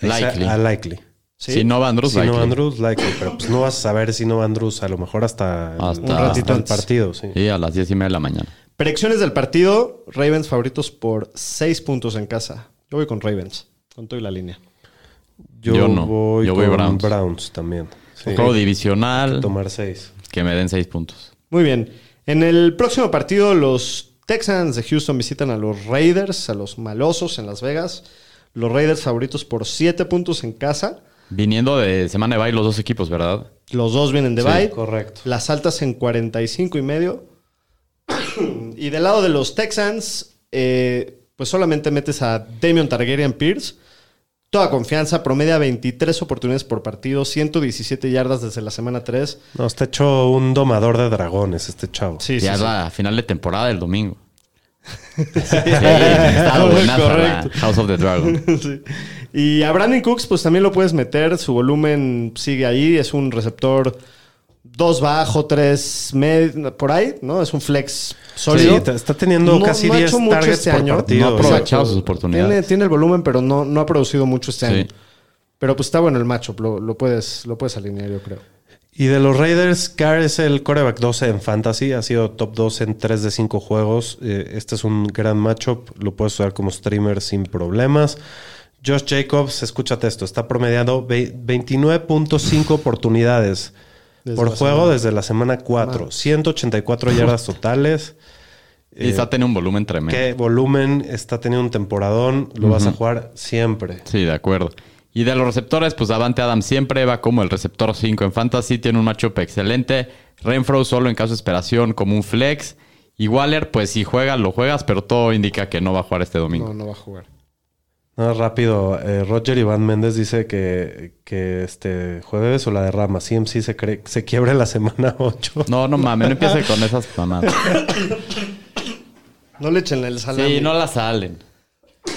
Likely. A Likely. ¿Sí? Si no va Andrews, Si no likely. Andrews, Likely. Pero pues no vas a saber si no va Andrews. A lo mejor hasta, Hasta- un ratito ratito el antes. partido. Sí. Sí, a las 10 y media de la mañana. Predicciones del partido. Ravens favoritos por 6 puntos en casa. Yo voy con Ravens. Con todo y la línea. Yo, Yo no. voy Yo voy con Browns. Browns, también. Sí. Juego divisional, Tomar seis. que me den 6 puntos. Muy bien. En el próximo partido, los Texans de Houston visitan a los Raiders, a los malosos en Las Vegas. Los Raiders favoritos por 7 puntos en casa. Viniendo de semana de bye los dos equipos, ¿verdad? Los dos vienen de Sí, bye. Correcto. Las altas en 45 y medio. y del lado de los Texans, eh, pues solamente metes a Damian Targaryen Pierce. Toda confianza, promedia 23 oportunidades por partido, 117 yardas desde la semana 3. No, está hecho un domador de dragones este chavo. Sí, ya sí, es sí. la final de temporada del domingo. Sí, está Correcto. House of the Dragon. Sí. Y a Brandon Cooks, pues también lo puedes meter. Su volumen sigue ahí. Es un receptor 2 bajo, 3 por ahí, ¿no? Es un flex sólido. Sí, está teniendo No- casi no ha 10 hecho mucho targets este por año. partido. No ha aprovechado sus oportunidades. Tiene, tiene el volumen, pero no, no ha producido mucho este Sí. año. Pero pues está bueno el matchup. Lo, lo puedes, lo puedes alinear, yo creo. Y de los Raiders, Carr es el coreback 12 en fantasy. Ha sido top 2 en 3 de 5 juegos. Eh, este es un gran matchup. Lo puedes usar como streamer sin problemas. Josh Jacobs, escúchate esto, está promediando ve- 29.5 oportunidades Desde por juego semana. desde la semana 4. 184 yardas totales. Y Eh, está teniendo un volumen tremendo. ¿Qué volumen está teniendo un temporadón? Lo vas a jugar siempre. Sí, de acuerdo. Y de los receptores, pues Davante Adams siempre va como el receptor 5 en Fantasy. Tiene un matchup excelente. Renfro solo en caso de esperación como un flex. Y Waller, pues si juegas, lo juegas, pero todo indica que no va a jugar este domingo. No, no va a jugar. No, rápido. eh, Roger Iván Méndez dice que, que este jueves o la derrama. CMC se, cree, se quiebra en la semana 8. No, no mames, no empiece con esas mamadas. No le echen el salami. Sí, no la salen.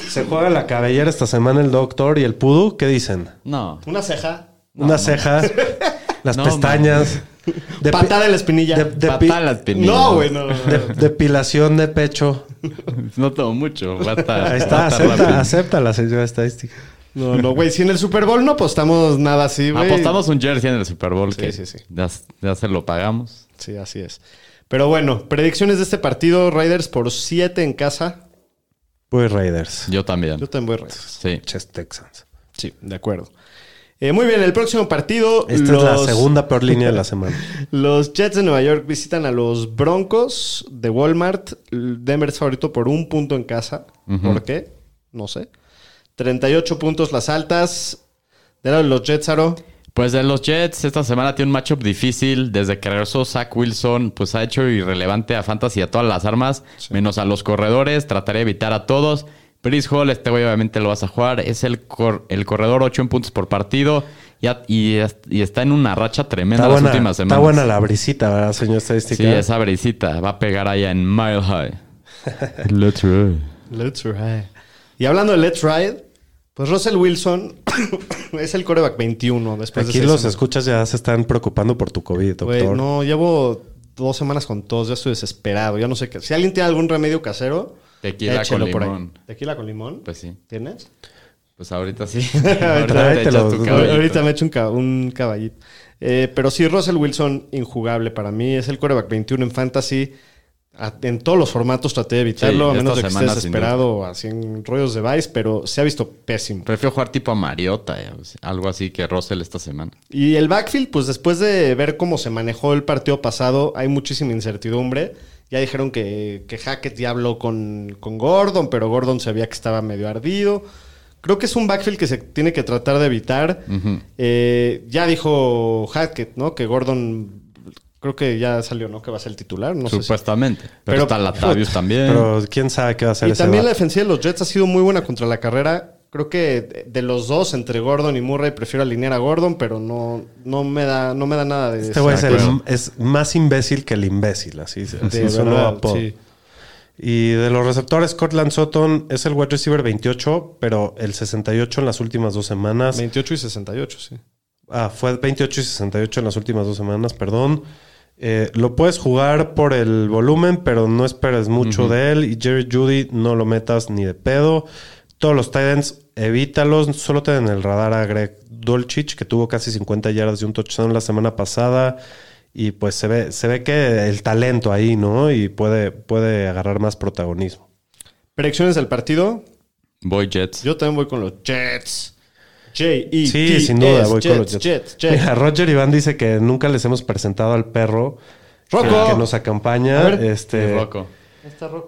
Se juega la cabellera esta semana el doctor y el pudu. ¿Qué dicen? No. Una ceja. Una ceja, las No, pestañas. Patada en la espinilla. de- Patada las espinillas. no, güey, no. no, no. de- depilación de pecho. No tomo mucho. Va a estar, Ahí va está, a estar acepta, acepta la señora estadística. No, no, güey. Si en el Super Bowl no apostamos nada así, güey. Apostamos un jersey en el Super Bowl Sí, que sí, sí. Ya, ya se lo pagamos. Sí, así es. Pero bueno, predicciones de este partido. Raiders por 7 en casa. Pues Raiders. Yo también. Yo también voy Raiders. Sí. Ches Texans. Sí, de acuerdo. Eh, muy bien, el próximo partido. Esta los, es la segunda peor línea de la semana. Los Jets de Nueva York visitan a los Broncos de Walmart. Denver es favorito por un punto en casa. ¿Por qué? No sé. 38 puntos las altas. De los Jets, Aro. Pues de los Jets, esta semana tiene un matchup difícil. Desde que regresó Zach Wilson, pues ha hecho irrelevante a Fantasy a todas las armas, menos a los corredores. Trataré de evitar a todos. Brice Hall, este güey obviamente lo vas a jugar. Es el, cor- el corredor 8 en puntos por partido. Ya- y, y está en una racha tremenda Está las buena, últimas está semanas. buena la brisita, ¿verdad, señor estadística? Sí, esa brisita va a pegar allá en Mile High. Let's ride. Let's ride. Y hablando de Let's Ride, pues Russell Wilson es el coreback 21 después Aquí de los semanas. escuchas ya se están preocupando por tu COVID, doctor. No, llevo dos semanas con tos, ya estoy desesperado, ya no sé qué. Si alguien tiene algún remedio casero, Tequila échelo con por ahí. limón. ¿Tequila con limón? Pues sí. ¿Tienes? Pues ahorita sí. Tráetelo. te echas tu. Ahorita me echo un, un caballito. Eh, pero sí, Russell Wilson, injugable para mí. Es el coreback 21 en fantasy. A- En todos los formatos traté de evitarlo, Sí, a menos de que estés desesperado así en rollos de Vice, pero se ha visto pésimo. Prefiero jugar tipo a Mariota, eh, algo así que Russell esta semana. Y el backfield, pues después de ver cómo se manejó el partido pasado, hay muchísima incertidumbre. Ya dijeron que, que Hackett ya habló con, con Gordon, pero Gordon se veía que estaba medio ardido. Creo que es un backfield que se tiene que tratar de evitar. Eh, ya dijo Hackett, ¿no? Que Gordon, creo que ya salió, ¿no? Que va a ser el titular. No sé si- Supuestamente. Pero, Pero- está Latavius también. Pero quién sabe qué va a hacer Y ese también la defensiva de los Jets ha sido muy buena contra la carrera. Creo que de- los dos, entre Gordon y Murray, prefiero alinear a Gordon, pero no, no, me, da, no me da nada de Este güey es, es más imbécil que el imbécil, así, así De verdad, apodo. sí. Y de los receptores, Cortland Sutton es el wide receiver 28, pero el 68 en las últimas dos semanas. 28 y 68, sí. Ah, fue 28 y 68 en las últimas dos semanas, perdón. Eh, lo puedes jugar por el volumen, pero no esperes mucho de él. Y Jerry Judy no lo metas ni de pedo. Todos los Titans, evítalos. Solo ten en el radar a Greg Dolchich, que tuvo casi 50 yardas y un touchdown la semana pasada. Y pues se ve, se ve que el talento ahí, ¿no? Y puede, puede agarrar más protagonismo. Predicciones del partido. Voy Jets. Yo también voy con los Jets. J-E-T-S. Sí, sin duda, voy con los Jets. Jets. Mira, Roger Iván dice que nunca les hemos presentado al perro Rocco. que, que nos acompaña. A ver. este, Rocco.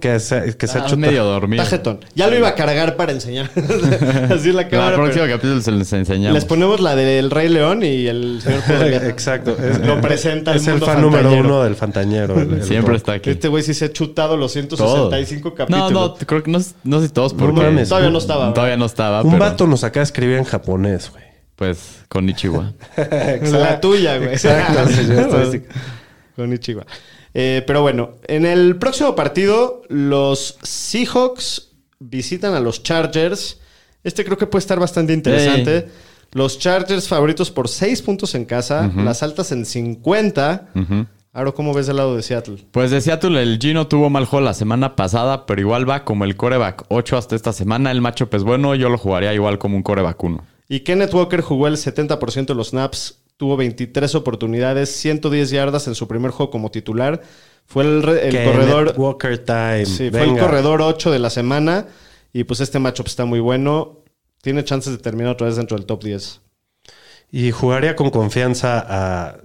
Que se, que se ha Ah, hecho medio dormido. Está jetón. Ya lo iba a cargar para enseñar. Así la En cámara. el próximo pero- capítulo se les enseñamos. Les ponemos la del Rey León y el señor Podría. Exacto. Es, Lo presenta Es el mundo fan número uno del fantañero. el- el Siempre está aquí. Este güey sí se ha chutado los Todos. 165 capítulos. No, no, creo que no, no sé si todos porque mames. Todavía no estaba. Todavía no estaba. Un pero, vato nos acaba de escribir en japonés, güey. Pues con Ichiwa. La tuya, güey. Exacto. Con Ichiwa. Eh, pero bueno, en el próximo partido, los Seahawks visitan a los Chargers. Este creo que puede estar bastante interesante. Los Chargers favoritos por 6 puntos en casa, las altas en 50. Ahora, ¿cómo ves del lado de Seattle? Pues de Seattle, el Gino tuvo mal juego la semana pasada, pero igual va como el coreback 8 hasta esta semana. El matchup es bueno, yo lo jugaría igual como un coreback 1. Y Kenneth Walker jugó el 70% de los snaps tuvo 23 oportunidades, 110 yardas en su primer juego como titular. Fue el, el corredor. Walker Time. Sí, fue el corredor 8 de la semana. Y pues este matchup está muy bueno. Tiene chances de terminar otra vez dentro del top 10. Y jugaría con confianza a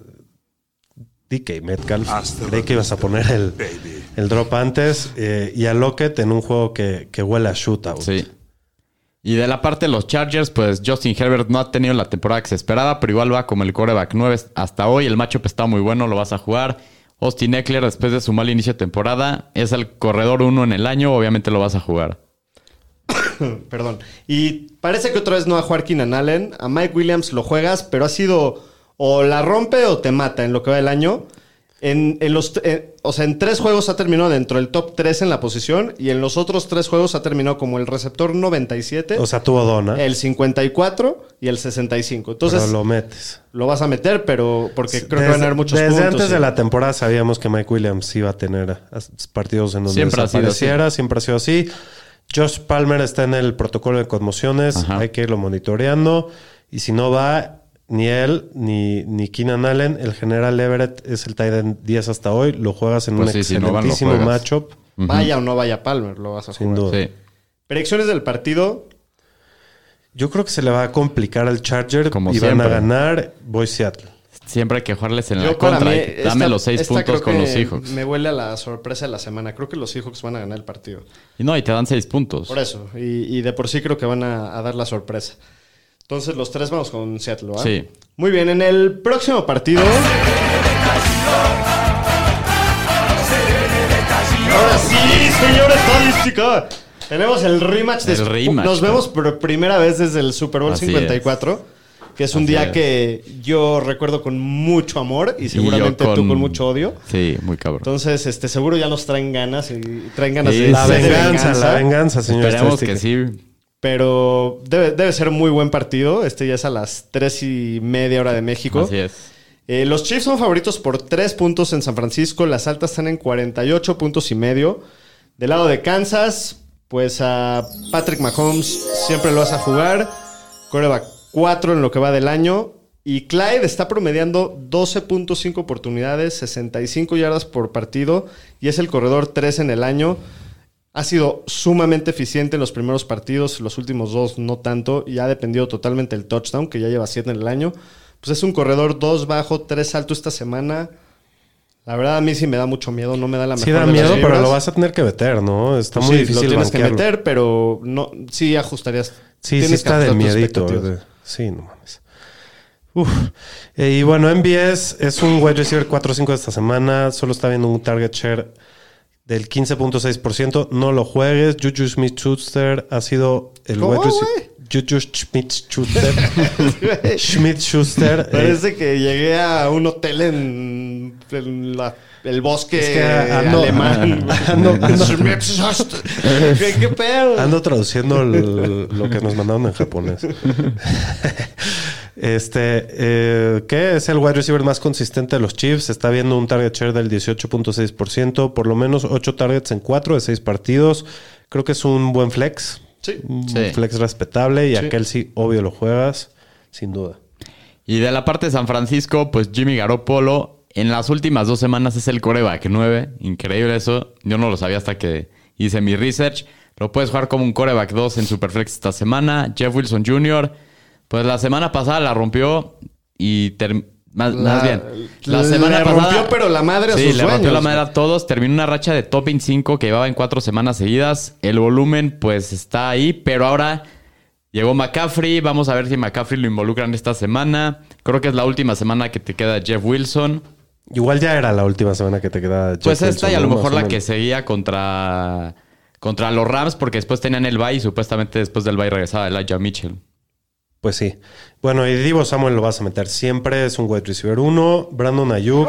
DK Metcalf. Creí que ibas a poner el, el drop antes. eh, y a Lockett en un juego que, que huele a shootout. Sí. Y de la parte de los Chargers, pues Justin Herbert no ha tenido la temporada que se esperaba, pero igual va como el coreback 9 hasta hoy. El matchup está muy bueno, lo vas a jugar. Austin Eckler, después de su mal inicio de temporada, es el corredor 1 en el año, obviamente lo vas a jugar. Perdón. Y parece que otra vez no va a jugar Keenan Allen. A Mike Williams lo juegas, pero ha sido o la rompe o te mata en lo que va del año. En, en los, o sea, en tres juegos ha terminado dentro del top 3 en la posición y en los otros tres juegos ha terminado como el receptor 97, O sea, tuvo dona. el 54 y el 65. Entonces pero lo... lo metes. vas a meter, pero porque creo que van a haber muchos desde puntos. antes y- de la temporada sabíamos que Mike Williams iba a tener partidos en donde Siempre ha sido desapareciera. Siempre ha sido así. Josh Palmer está en el protocolo de conmociones. Ajá. Hay que irlo monitoreando. Y si no va, ni él, ni, ni Keenan Allen, el general Everett es el tight end 10 hasta hoy. Lo juegas en Pues un sí, si no van, lo excelentísimo matchup. Vaya o no vaya Palmer, lo vas a Sin jugar. duda. Sí. Predicciones del partido. Yo creo que se le va a complicar al Charger Como y van a ganar. Voy Seattle. Siempre hay que jugarles en Yo la contra. mí, y Dame los seis puntos con los Seahawks. Me huele a la sorpresa de la semana. Creo que los Seahawks van a ganar el partido. Y no, y te dan seis puntos. Por eso. Y, y de por sí creo que van a, a dar la sorpresa. Entonces los tres vamos con Seattle, ¿va? Sí. Muy bien, en el próximo partido. Ahora sí, señor estadística. Tenemos el rematch. de El rematch, Nos vemos por primera vez desde el Super Bowl Así 54. Que es un Así día es. que yo recuerdo con mucho amor y Y seguramente yo tú con mucho odio. Sí, muy cabrón. Entonces, este, seguro ya nos traen ganas y traen ganas Sí, de La de venganza, la venganza, señor. Esperemos que Estadística. sí. Pero debe, debe ser muy buen partido. Este ya es a las tres y media hora de México. Así es. Eh, los Chiefs son favoritos por 3 puntos en San Francisco. Las altas están en 48 puntos y medio. Del lado de Kansas, pues a Patrick Mahomes siempre lo vas a jugar. Coreback 4 en lo que va del año. Y Clyde está promediando 12.5 oportunidades, 65 yardas por partido. Y es el corredor 3 en el año. Ha sido sumamente eficiente en los primeros partidos, los últimos dos no tanto, y ha dependido totalmente del touchdown, que ya lleva 7 en el año. Pues es un corredor 2 bajo, 3 alto esta semana. La verdad a mí sí me da mucho miedo, no me da la mejor Sí da de las miedo, pero lo vas a tener que meter, ¿no? Está Pues muy sí, difícil lo tienes que meter, pero no, sí ajustarías. Sí, sí está de miedito. de- Sí, no mames. Uf. Eh, y bueno, MBS es un wide receiver 4-5 de esta semana. Solo está viendo un target share del 15.6%. No lo juegues. Juju Smith-Schuster ha sido el ¿Cómo. Juju Smith-Schuster. Smith-Schuster. eh, Parece que llegué a un hotel en, en la- el bosque Es que ando- alemán. ando- ando- ¿Qué, qué pedo? Ando traduciendo el- lo que nos mandaron en japonés. Este, eh, ¿qué? Es el wide receiver más consistente de los Chiefs. Está viendo un target share del 18.6%, por lo menos 8 targets en 4 de 6 partidos. Creo que es un buen flex. Sí. Un Sí. flex respetable. Y Sí. aquel sí, obvio, lo juegas, sin duda. Y de la parte de San Francisco, pues Jimmy Garoppolo en las últimas dos semanas es el coreback 9. Increíble eso. Yo no lo sabía hasta que hice mi research. Lo puedes jugar como un coreback 2 en Superflex esta semana. Jeff Wilson Jr. Pues la semana pasada la rompió y más, La- más bien. La le semana pasada rompió, pero la madre a sí, sus le rompió dueños. la madre a todos. Terminó una racha de top 25 que llevaba en cuatro semanas seguidas. El volumen, pues está ahí, pero ahora llegó McCaffrey. Vamos a ver si McCaffrey lo involucran esta semana. Creo que es la última semana que te queda Jeff Wilson. Igual ya era la última semana que te quedaba. Jeff Pues esta Wilson, y a lo mejor la que seguía contra, contra los Rams, porque después tenían el bye y supuestamente después del bye regresaba Elijah Mitchell. Pues sí. Bueno, y Divo Samuel lo vas a meter siempre. Es un wide receiver 1. Brandon Ayuk.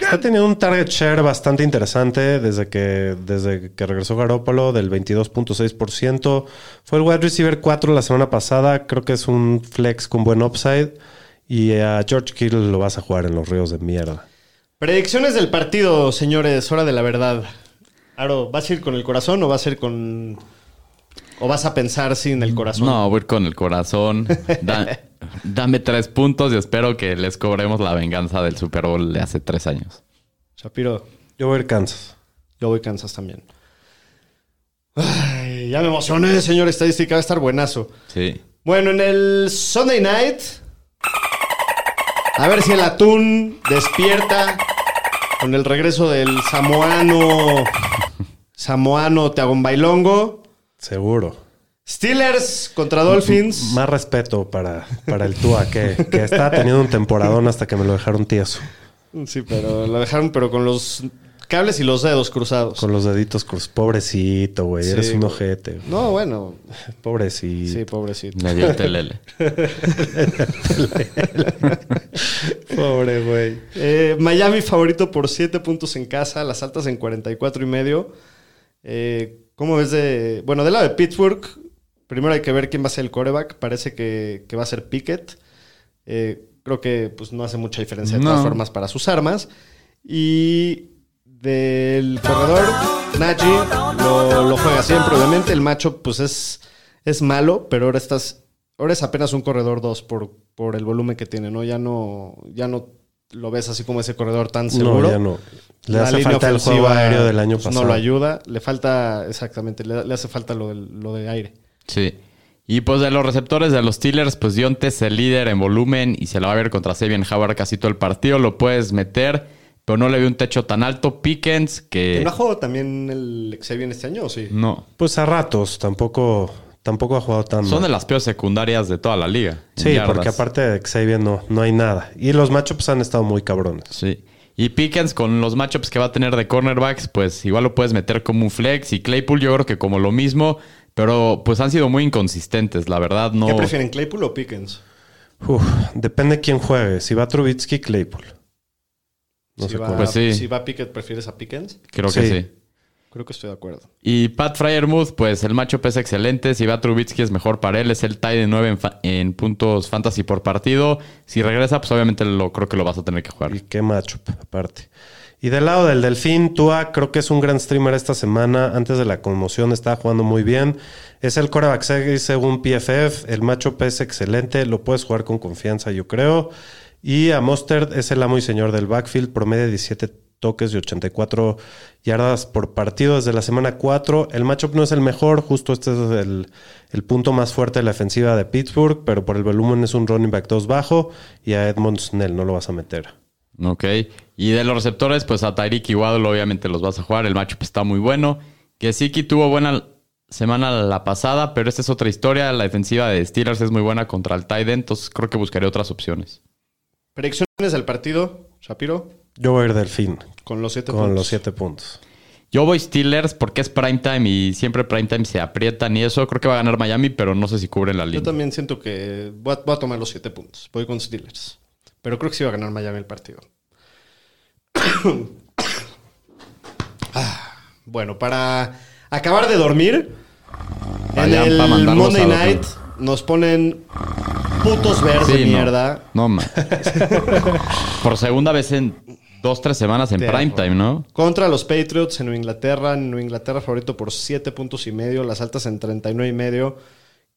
Está teniendo un target share bastante interesante desde que, desde que regresó Garoppolo del 22.6%. Fue el wide receiver 4 la semana pasada. Creo que es un flex con buen upside. Y a George Kittle lo vas a jugar en los ríos de mierda. Predicciones del partido, señores. Hora de la verdad. Aro, ¿vas a ir con el corazón o vas a ir con ¿O vas a pensar sin el corazón? No, voy a con el corazón. Da- dame tres puntos y espero que les cobremos la venganza del Super Bowl de hace tres años. Shapiro, Yo voy a ir Kansas. yo voy Kansas también. Ay, ya me emocioné, señor estadística. Va a estar buenazo. Sí. Bueno, en el Sunday Night. A ver si el atún despierta con el regreso del samoano. Samoano Teagombailongo. Seguro. Steelers contra Dolphins. Más respeto para, para el Tua, que, que estaba teniendo un temporadón hasta que me lo dejaron tieso. Sí, pero lo dejaron, pero con los cables y los dedos cruzados. Con los deditos cruz. Pobrecito, güey. Sí, Eres un güey. ojete. No, bueno. Pobrecito. Sí, pobrecito. Le dio el telele. Pobre, güey. Eh, Miami favorito por 7 puntos en casa, las altas en 44 y medio. Eh, ¿Cómo ves de...? Bueno, del lado de Pittsburgh, primero hay que ver quién va a ser el coreback. Parece que, que va a ser Pickett. Eh, creo que pues, no hace mucha diferencia de No. todas formas para sus armas. Y del corredor, Najee lo, lo juega siempre, obviamente. El macho pues es, es malo, pero ahora estás... Ahora es apenas un corredor 2 por, por el volumen que tiene, ¿no? Ya no, ya no lo ves así como ese corredor tan seguro. No, ya no. Le La hace línea falta el juego aéreo del año pues, pasado. No lo ayuda. Le falta, exactamente, le, le hace falta lo, del- lo de aire. Sí. Y pues de los receptores de los Steelers, pues Dionte es el líder en volumen y se la va a ver contra Sabian Howard casi todo el partido. Lo puedes meter, pero no le veo un techo tan alto. Pickens, que... ¿No ha jugado también el Xavier este año o sí? No. Pues a ratos. Tampoco, tampoco ha jugado tan Son de las peores secundarias de toda la liga. Sí, yardas. porque aparte de Xavier no, no hay nada. Y los matchups han estado muy cabrones. Sí. Y Pickens con los matchups que va a tener de cornerbacks, pues igual lo puedes meter como un flex. Y Claypool yo creo que como lo mismo, pero pues han sido muy inconsistentes, la verdad no... ¿Qué prefieren, Claypool o Pickens? Uf, depende quién juegue. Si va Trubitsky, Claypool. No si, sé va, cuál. Pues sí. si va Pickett, ¿prefieres a Pickens? Creo que Sí. Creo que estoy de acuerdo. Y Pat Fryermuth, pues el matchup es excelente. Si va Trubitsky es mejor para él. Es el tie de 9 en, fa- en puntos fantasy por partido. Si regresa, pues obviamente lo, creo que lo vas a tener que jugar. Y qué matchup, aparte. Y del lado del Delfín, Tua creo que es un gran streamer esta semana. Antes de la conmoción estaba jugando muy bien. Es el coreback según PFF. El matchup es excelente. Lo puedes jugar con confianza, yo creo. Y a Mostert es el amo y señor del backfield. Promedio 17 toques y 84 yardas por partido desde la semana 4. El matchup no es el mejor. Justo este es el, el punto más fuerte de la ofensiva de Pittsburgh. Pero por el volumen es un running back 2 bajo. Y a Edmond Snell no lo vas a meter. Ok. Y de los receptores, pues a Tyreek y Waddle obviamente los vas a jugar. El matchup está muy bueno. Que Siki tuvo buena semana la pasada, pero esta es otra historia. La defensiva de Steelers es muy buena contra el end, entonces creo que buscaré otras opciones. Predicciones del partido, Shapiro, Yo voy a ir Delfín con los siete con puntos. los siete puntos. Yo voy Steelers porque es primetime y siempre primetime se aprietan y eso. Creo que va a ganar Miami, pero no sé si cubren la Yo línea. también siento que voy a, voy a tomar los siete puntos. Voy con Steelers. Pero creo que sí va a ganar Miami el partido. Ah, bueno, para acabar de dormir, Vayan en el Monday. Night nos ponen putos verdes de no. mierda. No, man. Por segunda vez en dos, tres semanas en primetime, ¿no? Contra los Patriots en Nueva Inglaterra. En Nueva Inglaterra favorito por 7 puntos y medio. Las altas en 39 y medio.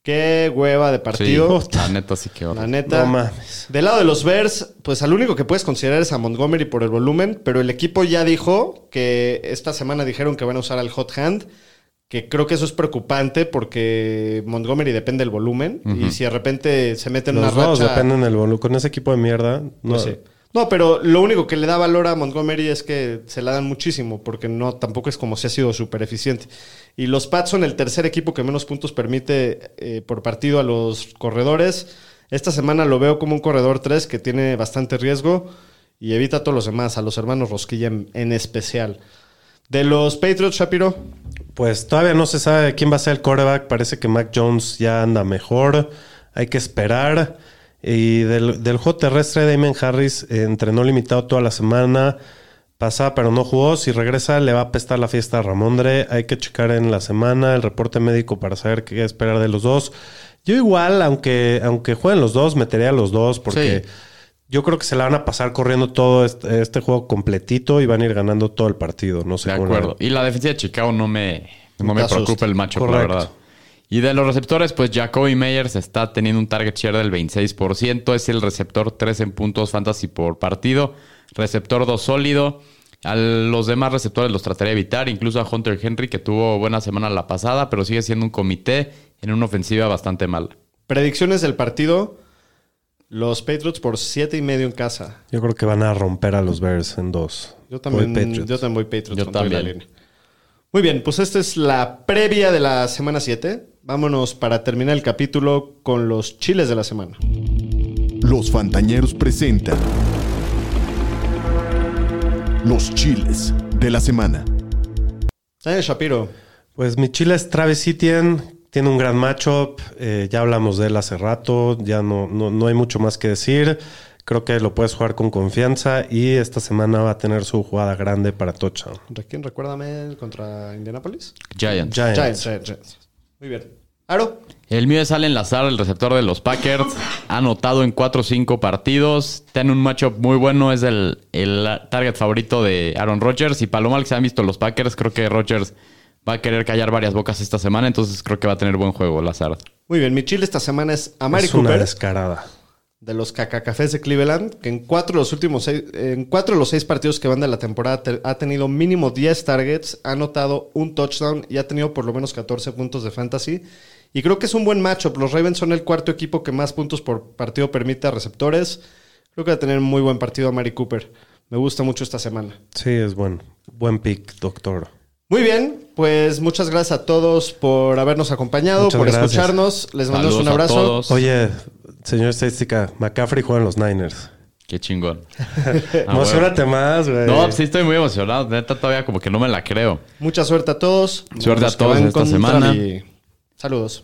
Qué hueva de Sí, partido. la neta sí que La horror. neta. No mames. Del lado de los Bears, pues al único que puedes considerar es a Montgomery por el volumen, pero el equipo ya dijo que esta semana dijeron que van a usar al hot hand, que creo que eso es preocupante porque Montgomery depende del volumen y si de repente se mete en Los una dos racha... dependen del volumen. Con ese equipo de mierda. No, No sé. No, pero lo único que le da valor a Montgomery es que se la dan muchísimo, porque no, tampoco es como si ha sido súper eficiente. Y los Pats son el tercer equipo que menos puntos permite eh, por partido a los corredores. Esta semana lo veo como un corredor 3 que tiene bastante riesgo y evita a todos los demás, a los hermanos Rosquilla en, en especial. De los Patriots, Shapiro, Pues todavía no se sabe quién va a ser el quarterback. Parece que Mac Jones ya anda mejor. Hay que esperar. Y del, del juego terrestre, Damon Harris entrenó limitado toda la semana pasada, pero no jugó. Si regresa, le va a apestar la fiesta a Ramondre. Hay que checar en la semana el reporte médico para saber qué esperar de los dos. Yo igual, aunque, aunque jueguen los dos, metería a los dos porque Sí. yo creo que se la van a pasar corriendo todo este, este juego completito y van a ir ganando todo el partido. No sé De cómo acuerdo. Y la defensa de Chicago no me, no me preocupa el macho, la Correcto. verdad. Y de los receptores, pues Jacoby Meyers está teniendo un target share del 26%. Es el receptor 3 en puntos fantasy por partido. Receptor 2 sólido. A los demás receptores los trataría de evitar, incluso a Hunter Henry, que tuvo buena semana la pasada, pero sigue siendo un comité en una ofensiva bastante mala. Predicciones del partido. Los Patriots por siete y medio en casa. Yo creo que van a romper a los Bears en dos. Yo también, Voy Patriots. yo también voy Patriots. Yo también. Muy bien, pues esta es la previa de la semana 7. Vámonos para terminar el capítulo con los chiles de la semana. Los Fantañeros presentan los chiles de la semana. Daniel Shapiro, Pues mi chile es Travis Etienne. Tiene un gran matchup. eh, ya hablamos de él hace rato. Ya no, no, no hay mucho más que decir. Creo que lo puedes jugar con confianza. Y esta semana va a tener su jugada grande para. ¿contra quién? Recuérdame, contra Indianapolis. Giants. Giants. Giants, Giants, Giants. Muy bien. Aro, El mío es Allen Lazar, el receptor de los Packers. Ha anotado en 4 o 5 partidos. Tiene un matchup muy bueno. Es el, el target favorito de Aaron Rodgers. Y para lo mal que se han visto los Packers, creo que Rodgers va a querer callar varias bocas esta semana. Entonces creo que va a tener buen juego Lazar. muy bien. Mi chile esta semana es Amari es una Cooper. descarada. De los cacacafés de Cleveland, que en cuatro de los últimos seis, en cuatro de los seis partidos que van de la temporada te- ha tenido mínimo 10 targets, ha anotado un touchdown y ha tenido por lo menos 14 puntos de fantasy. Y creo que es un buen matchup. Los Ravens son el cuarto equipo que más puntos por partido permite a receptores. Creo que va a tener un muy buen partido a Mari Cooper. Me gusta mucho esta semana. Sí, es bueno. Buen pick, doctor. Muy bien, pues muchas gracias a todos por habernos acompañado, Muchas por gracias. escucharnos. Les mandamos un a abrazo. todos. Oye, señor estadística, McCaffrey juega en los Niners. Qué chingón. Ah, Emocionate más, güey. No, pues sí estoy muy emocionado. Neta, todavía como que no me la creo. Mucha suerte a todos. Suerte a todos esta semana. Saludos.